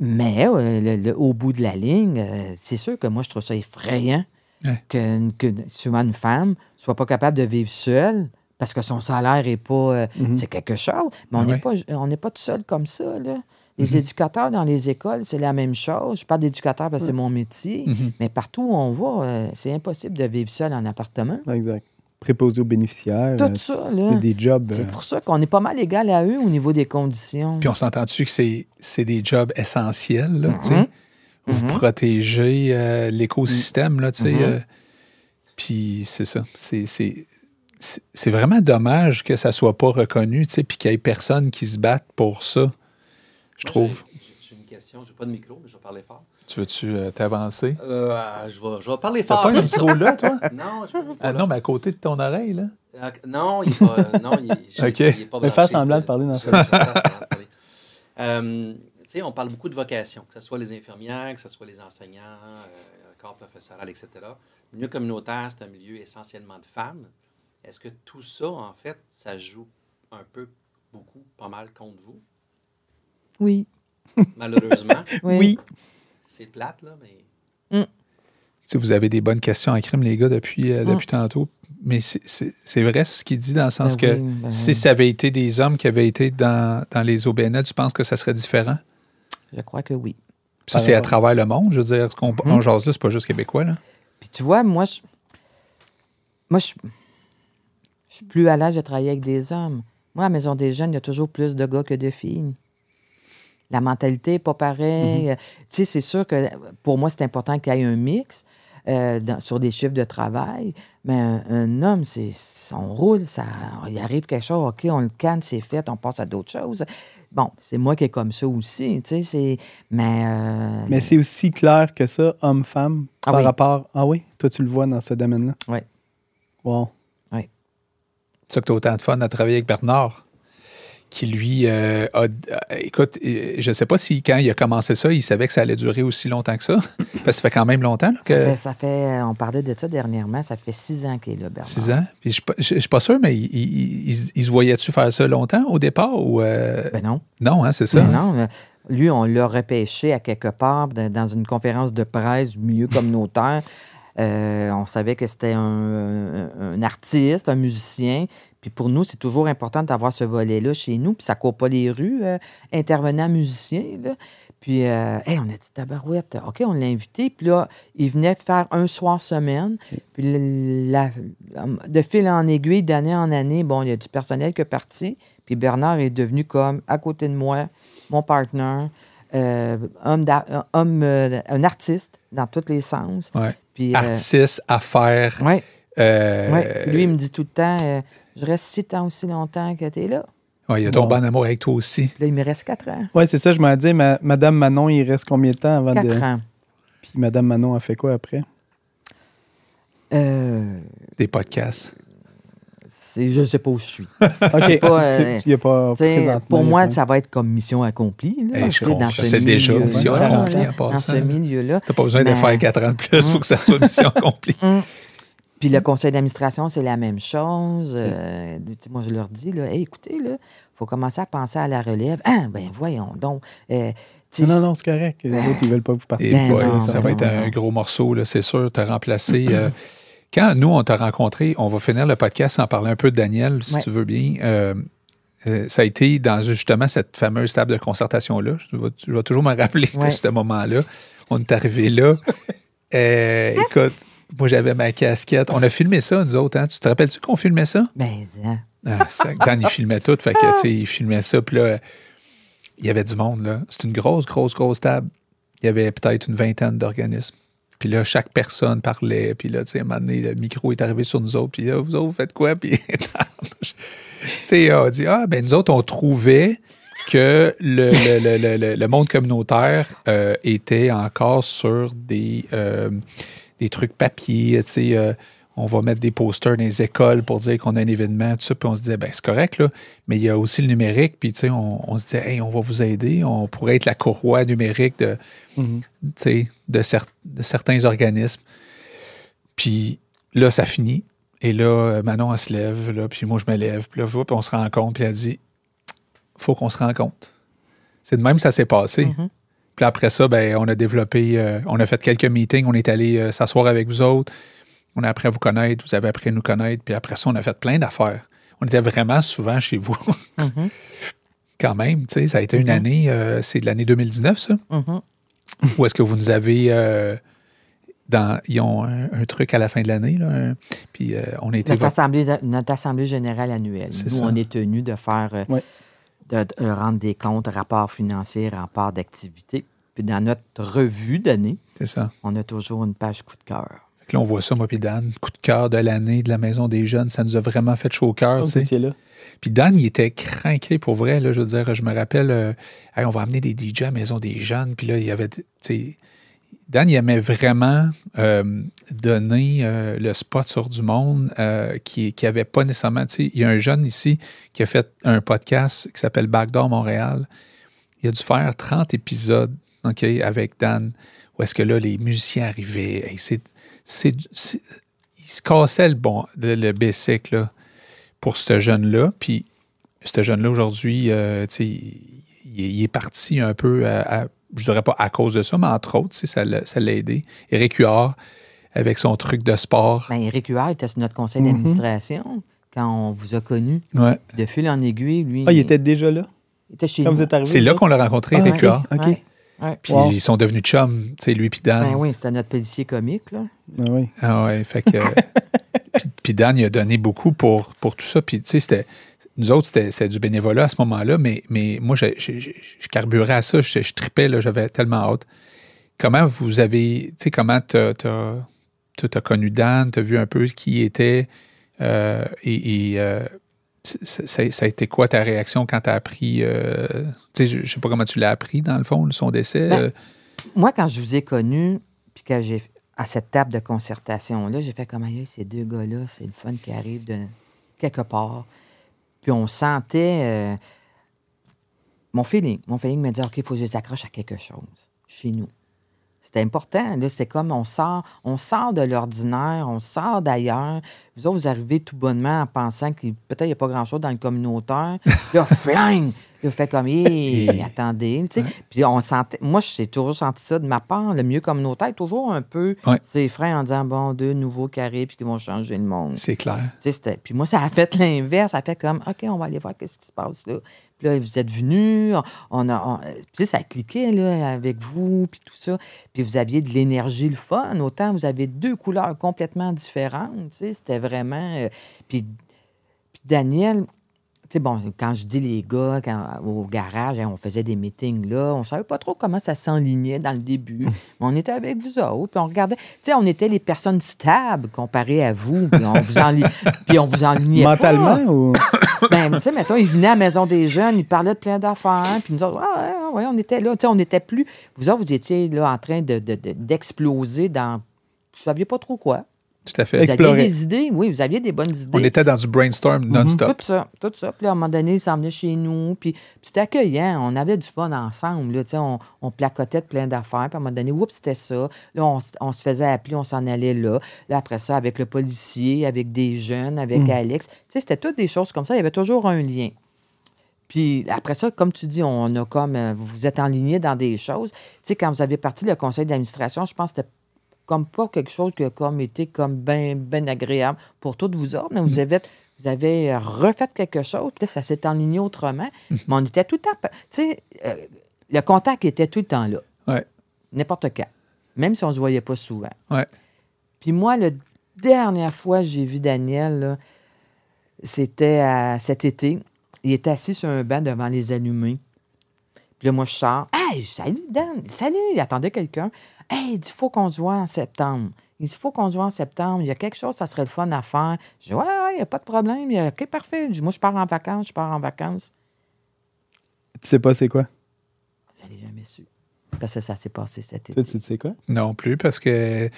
mais euh, le- le- au bout de la ligne, euh, c'est sûr que moi, je trouve ça effrayant Ouais. que, que souvent une femme soit pas capable de vivre seule parce que son salaire est pas. euh, C'est quelque chose. Mais on Ah n'est ouais. pas, on n'est pas tout seul comme ça. Là. Les Mhm. éducateurs dans les écoles, c'est la même chose. Je parle d'éducateur parce que c'est mon métier. Mhm. Mais partout où on va, euh, c'est impossible de vivre seul en appartement. Exact. Préposé aux bénéficiaires. Tout euh, ça, c'est là. des jobs. C'est euh, pour ça qu'on est pas mal égal à eux au niveau des conditions. Puis on s'entend-tu que c'est, c'est des jobs essentiels, là, tu sais? Mhm. Vous protégez euh, l'écosystème, là, tu sais. Euh, puis c'est ça. C'est, c'est, c'est, c'est vraiment dommage que ça soit pas reconnu, tu sais, puis qu'il y ait personne qui se batte pour ça, je trouve. J'ai une question. J'ai pas de micro, mais je vais parler fort. Tu veux-tu euh, t'avancer? Euh, je, vais, je vais parler T'as fort. pas un ça. micro là, toi? *laughs* Non, je Ah non, mais à côté de ton oreille, là. Euh, non, il est pas. Non, il, il- Ok. il est pas Mais fais semblant de parler dans je- sa- je vais faire semblant de parler. Euh, tu sais, on parle beaucoup de vocation, que ce soit les infirmières, que ce soit les enseignants, euh, le corps professoral, etc. Le milieu communautaire, c'est un milieu essentiellement de femmes. Est-ce que tout ça, en fait, ça joue un peu, beaucoup, pas mal contre vous, Oui. *laughs* malheureusement? Oui. Oui. c'est plate, là, mais. Tu sais, vous avez des bonnes questions en crime, les gars, depuis, euh, depuis tantôt. Mais c'est- c'est c'est vrai ce qu'il dit dans le sens Ben que oui, ben si oui. ça avait été des hommes qui avaient été dans, dans les OBNL, tu penses que ça serait différent? Je crois que oui. Puis ça, c'est à travers le monde. Je veux dire, ce qu'on on jase là, c'est pas juste québécois. Là. Puis tu vois, moi, je, moi, je, je suis plus à l'âge de travailler avec des hommes. Moi, à la Maison des Jeunes, il y a toujours plus de gars que de filles. La mentalité n'est pas pareille. Euh, Tu sais, c'est sûr que pour moi, c'est important qu'il y ait un mix euh, dans- sur des chiffres de travail. Mais un, un homme, c'est on roule, ça, il arrive quelque chose, OK, on le canne, c'est fait, on passe à d'autres choses. Bon, c'est moi qui est comme ça aussi, tu sais, c'est... Mais... euh, Mais c'est aussi clair que ça, homme-femme, Ah par oui. rapport. Ah oui? Toi, tu le vois dans ce domaine-là? Oui. Wow. C'est ça que tu as autant de fun à travailler avec Bernard, qui lui euh, a. euh, écoute, euh, je sais pas si quand il a commencé ça, il savait que ça allait durer aussi longtemps que ça. *laughs* Parce que ça fait quand même longtemps là, Ça fait, ça fait- on parlait de ça dernièrement, ça fait six ans qu'il est là, Bernard. Six ans? Puis je je suis pas sûr, mais il, il- il- il se voyait-tu faire ça longtemps au départ ou. euh, Ben non. Non, hein, c'est ça. Ben non. Lui, on l'a repêché à quelque part dans dans une conférence de presse du milieu communautaire. Euh, on savait que c'était un, un- un artiste, un musicien. Puis pour nous, c'est toujours important d'avoir ce volet-là chez nous. Puis ça court pas les rues, euh, intervenant musicien. Là. Puis, euh, hey, on a dit tabarouette. OK, on l'a invité. Puis là, il venait faire un soir semaine. Puis la- de fil en aiguille, d'année en année, bon, il y a du personnel qui est parti. Puis Bernard est devenu comme à côté de moi, mon partenaire, euh, homme, homme euh, un artiste dans tous les sens. Ouais. Puis, Artiste, affaires. ouais, euh, ouais. Puis lui, il me dit tout le temps, je reste si tant aussi longtemps que tu es là. ouais, il a tombé Bon. en amour avec toi aussi. Puis là, il me reste quatre ans. Ouais, c'est ça, je m'en dis, ma- Madame Manon, il reste combien de temps avant Quatre de. ans. Puis Madame Manon a fait quoi après? Euh, Des podcasts. c'est, je sais pas où je suis. *laughs* OK. pas, euh, il y a pas Tu pour moi, ça va être comme mission accomplie. Là, Hey, tu je dans ce C'est déjà mission accomplie passant. Dans ce milieu-là. T'as pas besoin de faire quatre ans de plus pour que ça soit *laughs* mission accomplie. Puis le conseil d'administration, c'est la même chose. Euh, tu moi, je leur dis, là, Hey, écoutez, il faut commencer à penser à la relève. Ah, ben voyons donc. Euh, tu Non, non, non, c'est correct. Les autres, ils veulent pas vous partir. Ben ouais, non, ça ben va être non, un gros morceau, là, c'est sûr. T'as remplacé. *clears throat* euh, quand nous, on t'a rencontré, on va finir le podcast en parler un peu de Daniel, si Ouais. tu veux bien. Euh, euh, ça a été dans justement cette fameuse table de concertation-là. Je je vais toujours me rappeler de ce moment-là. On est arrivé là. *laughs* Euh, écoute, moi, j'avais ma casquette. On a filmé ça, nous autres. Hein? Tu te rappelles-tu qu'on filmait ça? Ben, hein. Ah, ça, Dan, il filmait tout. Fait que, tu sais, il filmait ça. Puis là, il y avait du monde, là. C'est une grosse, grosse, grosse table. Il y avait peut-être une vingtaine d'organismes. Puis là, chaque personne parlait. Puis là, tu sais, à un moment donné, le micro est arrivé sur nous autres. Puis là, vous autres, vous faites quoi? Puis, *laughs* tu sais, on dit, ah, ben nous autres, on trouvait que le, le- le- le- le- le monde communautaire euh, était encore sur des, euh, des trucs papier, tu sais, euh, on va mettre des posters dans les écoles pour dire qu'on a un événement, tout ça, puis on se disait, ben c'est correct, là, mais il y a aussi le numérique, puis tu sais, on, on se disait, hey, on va vous aider, on pourrait être la courroie numérique de, Mhm. de, cer- de certains organismes. Puis là, ça finit. Et là, euh, Manon, elle se lève, là, puis moi, je me lève, puis là, puis on se rencontre, puis elle dit faut qu'on se rencontre. C'est de même que ça s'est passé. Mhm. Puis après ça, ben, on a développé, euh, on a fait quelques meetings, on est allé euh, s'asseoir avec vous autres, on a appris à vous connaître, vous avez appris à nous connaître, puis après ça, on a fait plein d'affaires. On était vraiment souvent chez vous. *laughs* Mhm. Quand même, tu sais, ça a été une Mhm. année, euh, c'est de l'année 2019, ça? Mhm. Ou est-ce que vous nous avez euh, dans. Ils ont un, un truc à la fin de l'année, là. un- puis euh, on a été. Notre assemblée, notre assemblée générale annuelle. C'est Nous, ça. on est tenu de faire, euh, Ouais. De, de rendre des comptes, rapports financiers, rapports d'activité. Puis dans notre revue d'année, C'est ça. on a toujours une page coup de cœur. Fait que là, on voit ça, moi, puis Dan. Coup de cœur de l'année de la Maison des Jeunes. Ça nous a vraiment fait chaud au cœur. Puis Dan, il était craqué pour vrai. Là, je veux dire, je me rappelle, euh, Hey, on va amener des DJ à la Maison des Jeunes. Puis là, il y avait. tu sais, Dan, il aimait vraiment euh, donner euh, le spot sur du monde euh, qui n'avait pas nécessairement. tu sais, Il y a un jeune ici qui a fait un podcast qui s'appelle Backdoor Montréal. Il a dû faire 30 épisodes avec Dan, où est-ce que là, les musiciens arrivaient. Il se cassait le, bon, le, le là, pour ce jeune-là. Puis ce jeune-là, aujourd'hui, tu sais, il, est parti un peu, à- je dirais pas à cause de ça, mais entre autres, ça l'a, aidé. Éric Huard, avec son truc de sport. Ben, Éric Huard était sur notre conseil Mhm. d'administration quand on vous a. Ouais. Puis de fil en aiguille, lui, Ah, il était déjà là? Il était chez quand nous. vous êtes arrivé. C'est là qu'on l'a rencontré, Ah, Éric. Huard. OK. Ouais. Puis Wow. ils sont devenus chums, tu sais, lui puis Dan. Ben oui, c'était notre policier comique, là. Ah oui. Ah ouais, fait que. *laughs* puis, puis Dan, il a donné beaucoup pour, pour tout ça. Puis, tu sais, c'était. Nous autres, c'était du bénévolat à ce moment-là, mais, mais moi, je, je, je- je carburais à ça, je, tripais, j'avais tellement hâte. Comment vous avez. Tu sais, comment t'as t'as- t'as- t'as connu Dan, t'as vu un peu qui il était, euh, et. et, euh, ça, ça a été quoi ta réaction quand tu as appris. euh, tu sais, je, sais pas comment tu l'as appris, dans le fond, son décès. Ben, euh, Moi, quand je vous ai connu, puis quand j'ai à cette table de concertation-là, j'ai fait comme ces deux gars-là, c'est le fun qui arrive de quelque part. Puis on sentait euh, mon feeling. Mon feeling me dit OK, il faut que je les accroche à quelque chose chez nous. C'était important. Là, c'était comme on sort, on sort de l'ordinaire, on sort d'ailleurs. Vous autres, vous arrivez tout bonnement en pensant que peut-être il n'y a pas grand-chose dans le communautaire. *laughs* Là, flingue! Fait comme, hé, attendez. tu sais. Puis on sentait, moi, j'ai toujours senti ça de ma part. Le mieux communautaire est toujours un peu Ouais. ses frères en disant, bon, deux nouveaux carrés puis qui vont changer le monde. c'est clair. Tu sais, Puis moi, ça a fait *laughs* l'inverse. Ça a fait comme, OK, on va aller voir qu'est-ce qui se passe là. Puis là, vous êtes venus, on a, on- puis tu sais, ça cliquait là, avec vous, puis tout ça. Puis vous aviez de l'énergie, le fun. Autant vous avez deux couleurs complètement différentes. Tu sais, c'était vraiment... euh, puis, puis Daniel... Sais, bon, quand je dis les gars, quand, au garage, hein, on faisait des meetings là, on savait pas trop comment ça s'enlignait dans le début. Mais on était avec vous autres, puis on regardait. Tu sais, on était les personnes stables comparées à vous, puis on vous, enli... *laughs* puis on vous enlignait pas. Mentalement ou? *coughs* Ben, tu sais, mettons, ils venaient à la maison des jeunes, ils parlaient de plein d'affaires, puis nous autres, ah, ouais, ouais, on était là. Tu sais, on n'était plus. Vous autres, vous étiez là en train de- de- de- d'exploser dans. Vous saviez pas trop quoi. Tout à fait. Vous Explorer. aviez des idées, oui, vous aviez des bonnes idées. On était dans du brainstorm non-stop. Tout ça, tout ça. Puis là, à un moment donné, ils s'en venaient chez nous. Puis, puis c'était accueillant. On avait du fun ensemble. Là, tu sais, on, on placotait de plein d'affaires. Puis à un moment donné, oups, c'était ça. Là, on, on se faisait appeler, on s'en allait là. Là, après ça, avec le policier, avec des jeunes, avec Alex. Tu sais, c'était toutes des choses comme ça. Il y avait toujours un lien. Puis après ça, comme tu dis, on a comme. euh, Vous êtes enligné dans des choses. Tu sais, quand vous avez parti le conseil d'administration, je pense que c'était comme pas quelque chose qui a comme été comme bien ben agréable pour toutes vous autres, mais vous avez, vous avez euh, refait quelque chose, puis là, ça s'est enligné autrement. *laughs* Mais on était tout le temps. Tu sais, euh, le contact était tout le temps là, Ouais, n'importe quand, même si on ne se voyait pas souvent. ouais. Puis moi, la dernière fois que j'ai vu Daniel, c'était cet été. Il était assis sur un banc devant les allumés. Puis là, moi, je sors. Hey, salut, Dan. Salut. Il attendait quelqu'un. Hey, il dit, faut qu'on se voit en septembre. Il dit, faut qu'on se voit en septembre. Il y a quelque chose, ça serait le fun à faire. Je dis, ouais, ouais, il n'y a pas de problème. Il dit, OK, parfait. Je dis, moi, je pars en vacances. Je pars en vacances. Tu sais pas c'est quoi? Je l'ai jamais su. Parce que ça s'est passé cet été. Tu sais quoi? Non plus, parce que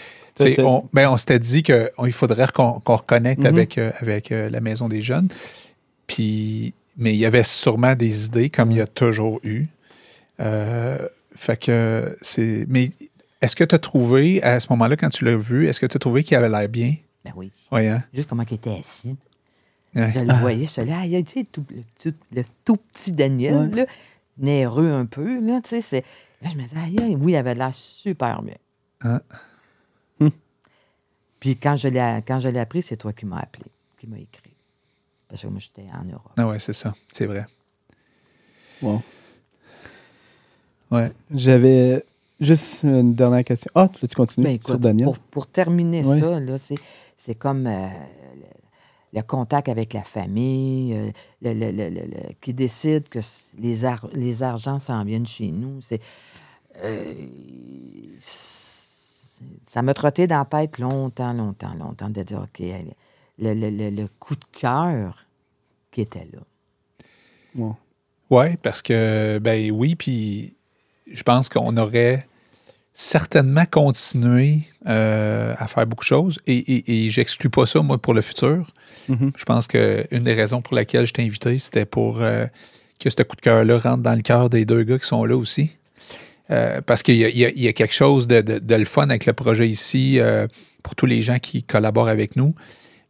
on, ben, on s'était dit qu'il faudrait qu'on qu'on reconnecte Mhm. avec, euh, avec euh, la Maison des Jeunes. Puis, mais il y avait sûrement des idées, comme il y a toujours eu. Euh, fait que c'est. Mais est-ce que tu as trouvé, à ce moment-là, quand tu l'as vu, est-ce que tu as trouvé qu'il avait l'air bien? Ben oui. Oui, hein? Juste comment il était assis. Ouais. Je le *laughs* voyais, je suis là, tu sais, tout- le, tout, le tout petit Daniel, Ouais. là, nerveux un peu, là, tu sais, c'est... Là, je me disais, aïe, oui, il avait l'air super bien. Ah. Hmm. Puis quand je l'ai quand je l'ai appris, c'est toi qui m'as appelé, qui m'as écrit. Parce que moi, j'étais en Europe. Ah ouais, c'est ça. C'est vrai. Bon. Ouais. J'avais juste une dernière question. Ah, tu veux-tu continuer Ben, sur Daniel? pour, pour terminer Ouais. ça, là, c'est, c'est comme euh, le, le contact avec la famille, euh, le, le- le- le- le- qui décide que les, ar- les argents s'en viennent chez nous. C'est, euh, ça m'a trotté dans la tête longtemps, longtemps, longtemps de dire, OK, le, le- le- le coup de cœur qui était là. Oui, parce que, ben oui, puis je pense qu'on aurait certainement continué euh, à faire beaucoup de choses et, et, et j'exclus pas ça, moi, pour le futur. Mhm. Je pense qu'une des raisons pour laquelle je t'ai invité, c'était pour euh, que ce coup de cœur-là rentre dans le cœur des deux gars qui sont là aussi. Euh, parce qu'il y, a- il y a- il y a quelque chose de, de- de le fun avec le projet ici pour tous les gens qui collaborent avec nous.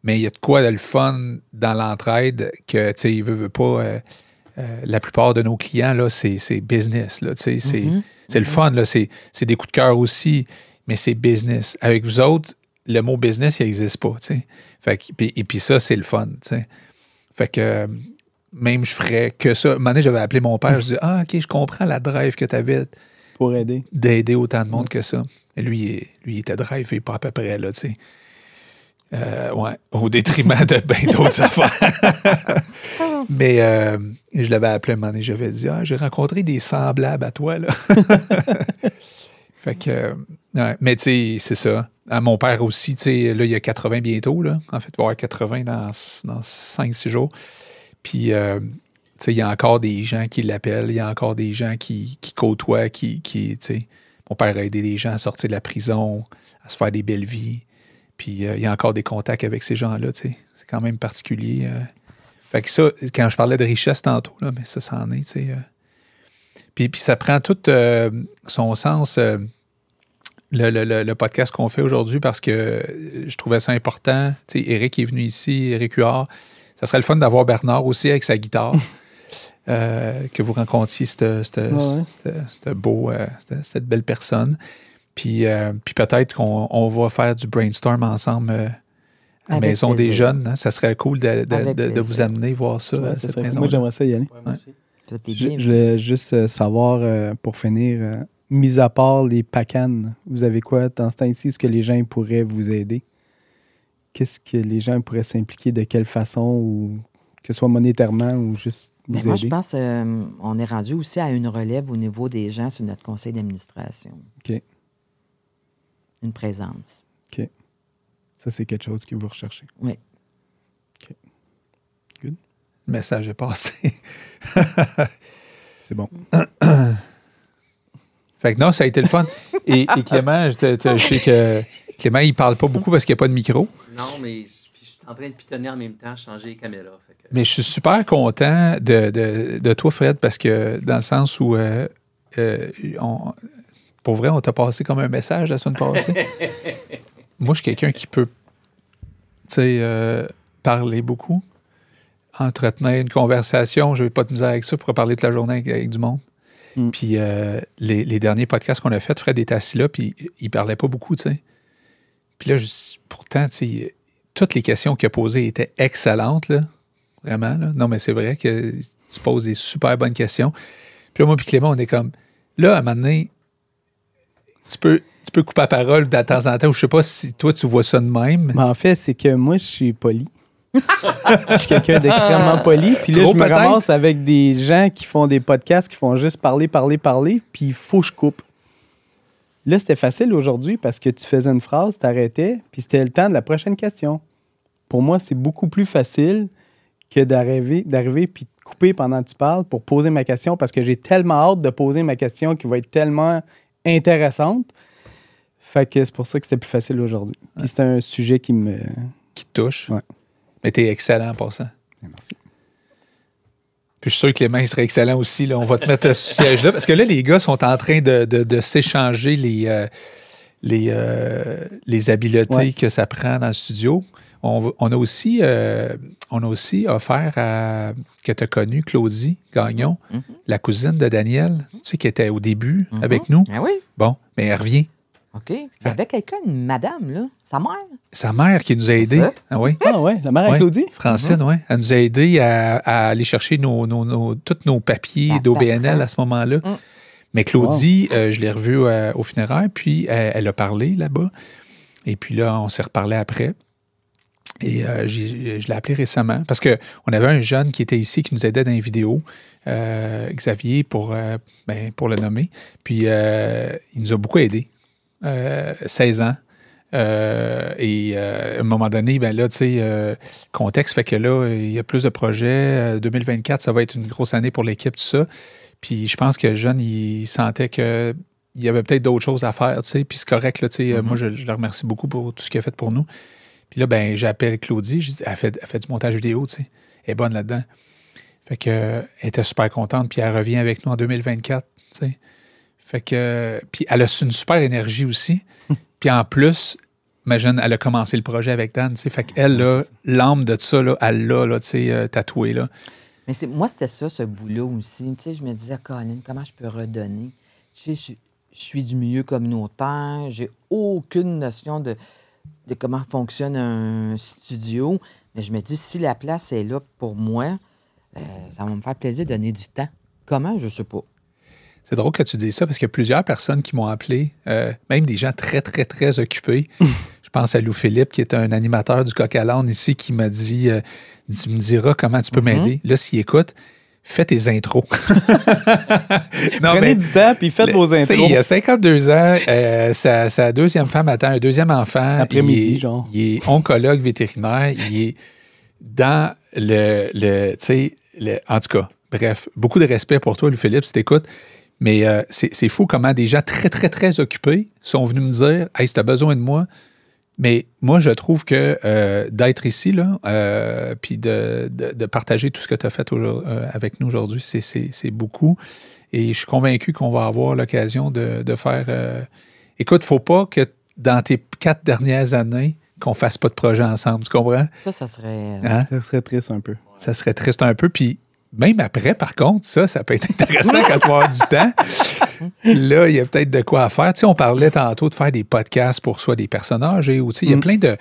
Mais il y a de quoi de le fun dans l'entraide que, tu sais, il veut, veut pas. Euh, la plupart de nos clients, là, c'est c'est business. Là, tu sais, c'est Mhm. c'est le fun. là, C'est c'est des coups de cœur aussi, mais c'est business. Avec vous autres, le mot business, il n'existe pas. tu sais. Fait que- et puis ça, c'est le fun. tu sais. Fait que euh, même je ferais que ça. Un moment donné, j'avais appelé mon père, je disais Ah, ok, je comprends la drive que tu avais Pour aider. d'aider autant de monde que ça. Et lui, il- lui, il était drivé pas à peu près, là, tu sais. Euh, ouais, au détriment de bien d'autres *laughs* affaires. Mais euh, je l'avais appelé un moment donné, j'avais dit Ah, j'ai rencontré des semblables à toi, là. *laughs* fait que, euh, ouais, mais tu sais, c'est ça. À mon père aussi, tu sais, là, il y a 80 bientôt, là. En fait, il va y avoir 80 dans, dans 5-6 jours. Puis, euh, tu sais, il y a encore des gens qui l'appellent, il y a encore des gens qui, qui côtoient, qui, qui tu sais, mon père a aidé des gens à sortir de la prison, à se faire des belles vies. Puis, euh, il y a encore des contacts avec ces gens-là, tu sais. C'est quand même particulier. euh. Fait que ça, quand je parlais de richesse tantôt, là, mais ça, ça en est, tu sais. euh. Puis, puis ça prend tout euh, son sens, euh, le, le- le- podcast qu'on fait aujourd'hui, parce que je trouvais ça important. Tu sais, Eric est venu ici, Eric Huard. Ça serait le fun d'avoir Bernard aussi avec sa guitare. *laughs* euh, que vous rencontriez cette, cette- ouais. cette- cette beau, cette, cette belle personne. Puis, euh, puis peut-être qu'on on va faire du brainstorm ensemble euh, à la Maison des. Jeunes. hein. Ça serait cool de, de- Avec de- de vous amener voir ça. Ouais, à ça cette serait- maison moi, j'aimerais ça y aller. Ouais, moi aussi. Je, je voulais juste euh, savoir, euh, pour finir, euh, mis à part les pacanes, vous avez quoi dans ce temps-ci? Est-ce que les gens pourraient vous aider? Qu'est-ce que les gens pourraient s'impliquer de quelle façon, ou que ce soit monétairement ou juste vous Ben, aider? moi, je pense qu'on est rendu aussi à une relève au niveau des gens sur notre conseil d'administration. OK. Une présence. Ça, c'est quelque chose que vous recherchez. Oui. Le message est passé. *laughs* C'est bon. *coughs* Fait que non, ça a été le fun. Et, et Clément, je, te- te- je sais que Clément, il parle pas beaucoup parce qu'il n'y a pas de micro. Non, mais je je suis en train de pitonner en même temps, changer les caméras. fait que- Mais je suis super content de, de- de toi, Fred, parce que dans le sens où, euh, euh, on- pour vrai, on t'a passé comme un message la semaine passée. *laughs* Moi, je suis quelqu'un qui peut, tu sais, euh, parler beaucoup, entretenir une conversation. Je n'ai pas de misère avec ça pour parler toute la journée avec, avec du monde. Mm. Puis euh, les, les derniers podcasts qu'on a faits, Fred était assis là, puis il parlait pas beaucoup, tu sais. Puis là, je- pourtant, tu sais, toutes les questions qu'il a posées étaient excellentes, là. Vraiment, là. Non, mais c'est vrai que tu poses des super bonnes questions. Puis là, moi puis Clément, on est comme... Là, à un moment donné, tu peux, tu peux couper la parole de temps en temps, ou je sais pas si toi, tu vois ça de même. Mais en fait, c'est que moi, je suis poli. *laughs* je suis quelqu'un d'extrêmement poli. Puis là, Trop je me ramasse avec des gens qui font des podcasts, qui font juste parler, parler, parler, puis il faut que je coupe. Là, c'était facile aujourd'hui parce que tu faisais une phrase, t'arrêtais, puis c'était le temps de la prochaine question. Pour moi, c'est beaucoup plus facile que d'arriver, d'arriver puis de couper pendant que tu parles pour poser ma question parce que j'ai tellement hâte de poser ma question qui va être tellement intéressante. Fait que c'est pour ça que c'était plus facile aujourd'hui. Puis c'était un sujet qui me. qui te touche. Ouais. Mais t'es excellent pour ça. Merci. Puis je suis sûr que Clément, il serait excellent aussi. Là. On va te mettre à ce *laughs* siège-là. Parce que là, les gars sont en train de, de- de s'échanger les, euh, les, euh, les habiletés Ouais. que ça prend dans le studio. On, on a, aussi, euh, on a aussi offert à, que tu as connu, Claudie Gagnon, Mhm. la cousine de Daniel, tu sais, qui était au début Mhm. avec nous. Ah oui, Bon, mais elle revient. OK. Il y avait quelqu'un, une madame, là, sa mère? Sa mère qui nous a aidés. Ah oui. Ah ouais, la mère à Ouais. Claudie? Francine, oui. Elle nous a aidés à, à aller chercher nos, nos- nos- tous nos papiers d'OBNL à ce moment-là. Mm. Mais Claudie, euh, je l'ai revue euh, au funéraire, puis euh, elle a parlé là-bas. Et puis là, on s'est reparlé après. Et euh, j'ai- je l'ai appelé récemment parce qu'on avait un jeune qui était ici qui nous aidait dans les vidéos, euh, Xavier, pour, euh, ben, pour le nommer. Puis euh, il nous a beaucoup aidés. Euh, 16 ans. Euh, et euh, à un moment donné, ben là, tu sais, euh, contexte fait que là, il y a plus de projets. Euh, 2024, ça va être une grosse année pour l'équipe, tout ça. Puis je pense que le jeune, il sentait que il y avait peut-être d'autres choses à faire, tu sais. Puis c'est correct, là, tu sais. euh, Moi, je, je le remercie beaucoup pour tout ce qu'il a fait pour nous. Puis là, ben, j'appelle Claudie. Je dis, elle fait, elle fait du montage vidéo, tu sais. Elle est bonne là-dedans. Fait que, euh, elle était super contente. Puis elle revient avec nous en 2024, tu sais. Fait que, puis elle a une super énergie aussi. *laughs* Puis en plus, imagine, elle a commencé le projet avec Dan, tu sais. Fait qu'elle, là, l'âme de ça, là, elle l'a, là, tu sais, euh, tatouée, là. Mais c'est, moi, c'était ça, ce bout-là aussi. Tu sais, je me disais, Colin, comment je peux redonner? Tu sais, je, je suis du milieu communautaire, j'ai aucune notion de, de comment fonctionne un studio. Mais je me dis, si la place est là pour moi, euh, ça va me faire plaisir de donner du temps. Comment? Je sais pas. C'est drôle que tu dises ça parce qu'il y a plusieurs personnes qui m'ont appelé, euh, même des gens très, très, très occupés. *laughs* Je pense à Lou Philippe, qui est un animateur du Coq à ici, qui m'a dit euh, Tu me diras comment tu peux m'aider. Là, s'il écoute, fais tes intros. *laughs* non, Prenez mais- du temps, puis faites le- vos intros. Il a 52 ans, euh, sa, sa deuxième femme attend un deuxième enfant. Après-midi, genre. Il est oncologue vétérinaire. Il est dans le. le tu sais, le- en tout cas, bref, beaucoup de respect pour toi, Louis Philippe, si t'écoutes. Mais euh, c'est c'est fou comment des gens très, très, très occupés sont venus me dire Hey, si t'as besoin de moi. Mais moi, je trouve que euh, d'être ici, là, euh, puis de, de- de partager tout ce que tu as fait euh, avec nous aujourd'hui, c'est- c'est c'est beaucoup. Et je suis convaincu qu'on va avoir l'occasion de, de faire. euh, Écoute, faut pas que dans tes quatre dernières années, qu'on fasse pas de projet ensemble, tu comprends? Ça, ça serait. Hein? Ça serait triste un peu. Ça serait triste un peu. Puis même après, par contre, ça, ça peut être intéressant quand tu vas avoir du temps. *laughs* *laughs* Là, il y a peut-être de quoi à faire. Tu sais, on parlait tantôt de faire des podcasts pour soit des personnages et sais, il y a Mm. plein de.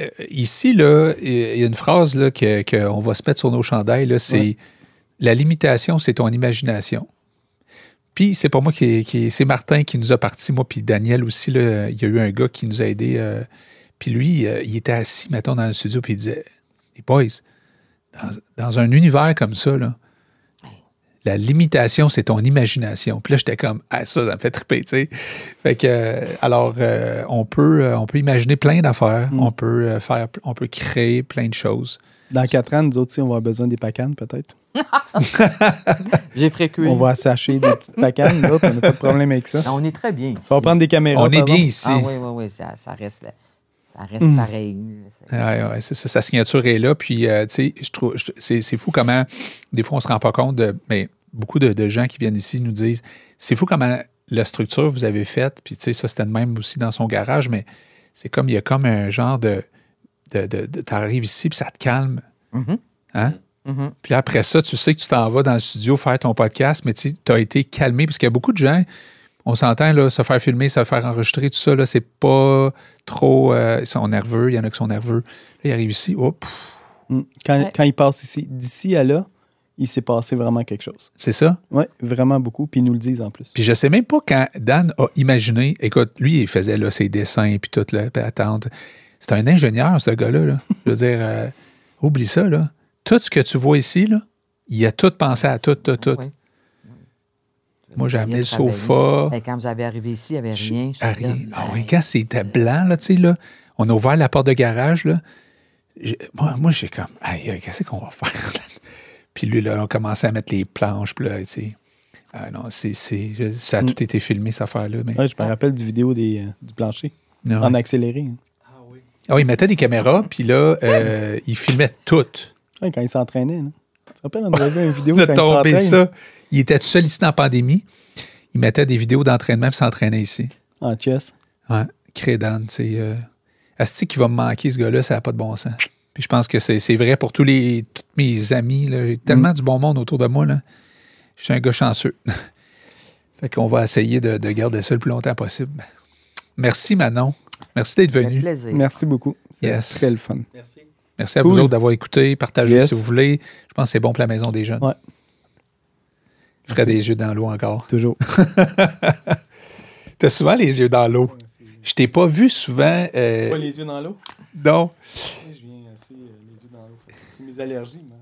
euh, ici, là, il y a une phrase là, que- qu'on va se mettre sur nos chandails, c'est Ouais. la limitation, c'est ton imagination. Puis c'est pas moi qui, qui- c'est Martin qui nous a parti, moi puis Daniel aussi là, il y a eu un gars qui nous a aidés. euh, puis lui, euh, il était assis, mettons, dans le studio, puis il disait, les boys, dans, dans un univers comme ça, là, la limitation, c'est ton imagination. Puis là, j'étais comme, ah, ça, ça me fait triper, tu sais. Fait que, euh, alors, euh, on, peut, euh, on peut imaginer plein d'affaires, Mm. on, peut, euh, faire, on peut créer plein de choses. Dans quatre ans, nous autres, aussi, on va avoir besoin des pacanes, peut-être. *laughs* J'ai fréqué. On va assacher des petites pacanes, là, puis on n'a pas de problème avec ça. Non, on est très bien ici. On va prendre des caméras. On est bien exemple. ici. Ah oui, oui, oui, ça, ça reste, là. ça reste Mm. pareil. Ouais, ouais, ça, sa signature est là. Puis, euh, tu sais, je trouve, c'est fou comment, des fois, on se rend pas compte de, mais beaucoup de, de gens qui viennent ici nous disent, c'est fou comment la structure vous avez faite. Puis, tu sais, ça, c'était le même aussi dans son garage, mais c'est comme, il y a comme un genre de, de, de, de- t'arrives ici, puis ça te calme. Mhm, Hein? mhm. Puis après ça, tu sais que tu t'en vas dans le studio faire ton podcast, mais tu as été calmé, parce qu'il y a beaucoup de gens, on s'entend, là, se faire filmer, se faire enregistrer, tout ça, là, c'est pas trop. euh, ils sont nerveux, il y en a qui sont nerveux. Là, ils arrivent ici, oh, pff, Mm. Quand, Ouais. quand il passe ici, d'ici à là, il s'est passé vraiment quelque chose. c'est ça? Oui, vraiment beaucoup. Puis ils nous le disent en plus. Puis je sais même pas quand Dan a imaginé, écoute, lui, il faisait là, ses dessins, puis tout, là, puis attendre. C'est un ingénieur, ce gars-là. là. *laughs* Je veux dire, euh, oublie ça, là. Tout ce que tu vois ici, là, il a tout pensé à tout, tout, tout. Moi, j'ai amené le sofa. Ben, quand vous avez arrivé ici, il n'y avait rien. Je rien. là, Ah oui, quand c'était blanc, là, tu sais, là, on a ouvert la porte de garage, là. Moi, moi j'ai comme, aïe, aïe, qu'est-ce qu'on va faire? *laughs* puis lui, là, on a commencé à mettre les planches, puis là, tu sais. Ah non, c'est, ça a Mm. tout été filmé, cette affaire-là. Mais, Ouais, je me rappelle du vidéo des, euh, du plancher, non. en accéléré. hein. Ah oui. Ah oui, il mettait des caméras, puis là, euh, il filmait tout. Ouais, quand il s'entraînait. Tu te rappelles, on avait vu une vidéo *laughs* Il a quand il tombé s'entraîne? ça. Il était tout seul ici dans la pandémie. Il mettait des vidéos d'entraînement puis s'entraînait ici. en chess. Ouais. Crédan, tu sais. Euh, Asti qui va me manquer, ce gars-là, ça n'a pas de bon sens. Puis je pense que c'est c'est vrai pour tous les, tous mes amis. là. J'ai tellement du bon monde autour de moi. Là. Je suis un gars chanceux. *laughs* fait qu'on va essayer de, de garder ça le plus longtemps possible. Merci, Manon. Merci d'être venu. plaisir. Merci beaucoup. C'est Yes. très le fun. Merci. Merci à Cool. vous autres d'avoir écouté. Partagez Yes. si vous voulez. Je pense que c'est bon pour la maison des jeunes. Ouais. Je ferai des yeux dans l'eau encore. Toujours. *laughs* T'as souvent les yeux dans l'eau. Je t'ai pas vu souvent. euh, les yeux dans l'eau? non. Je viens assez les yeux dans l'eau. C'est mes allergies,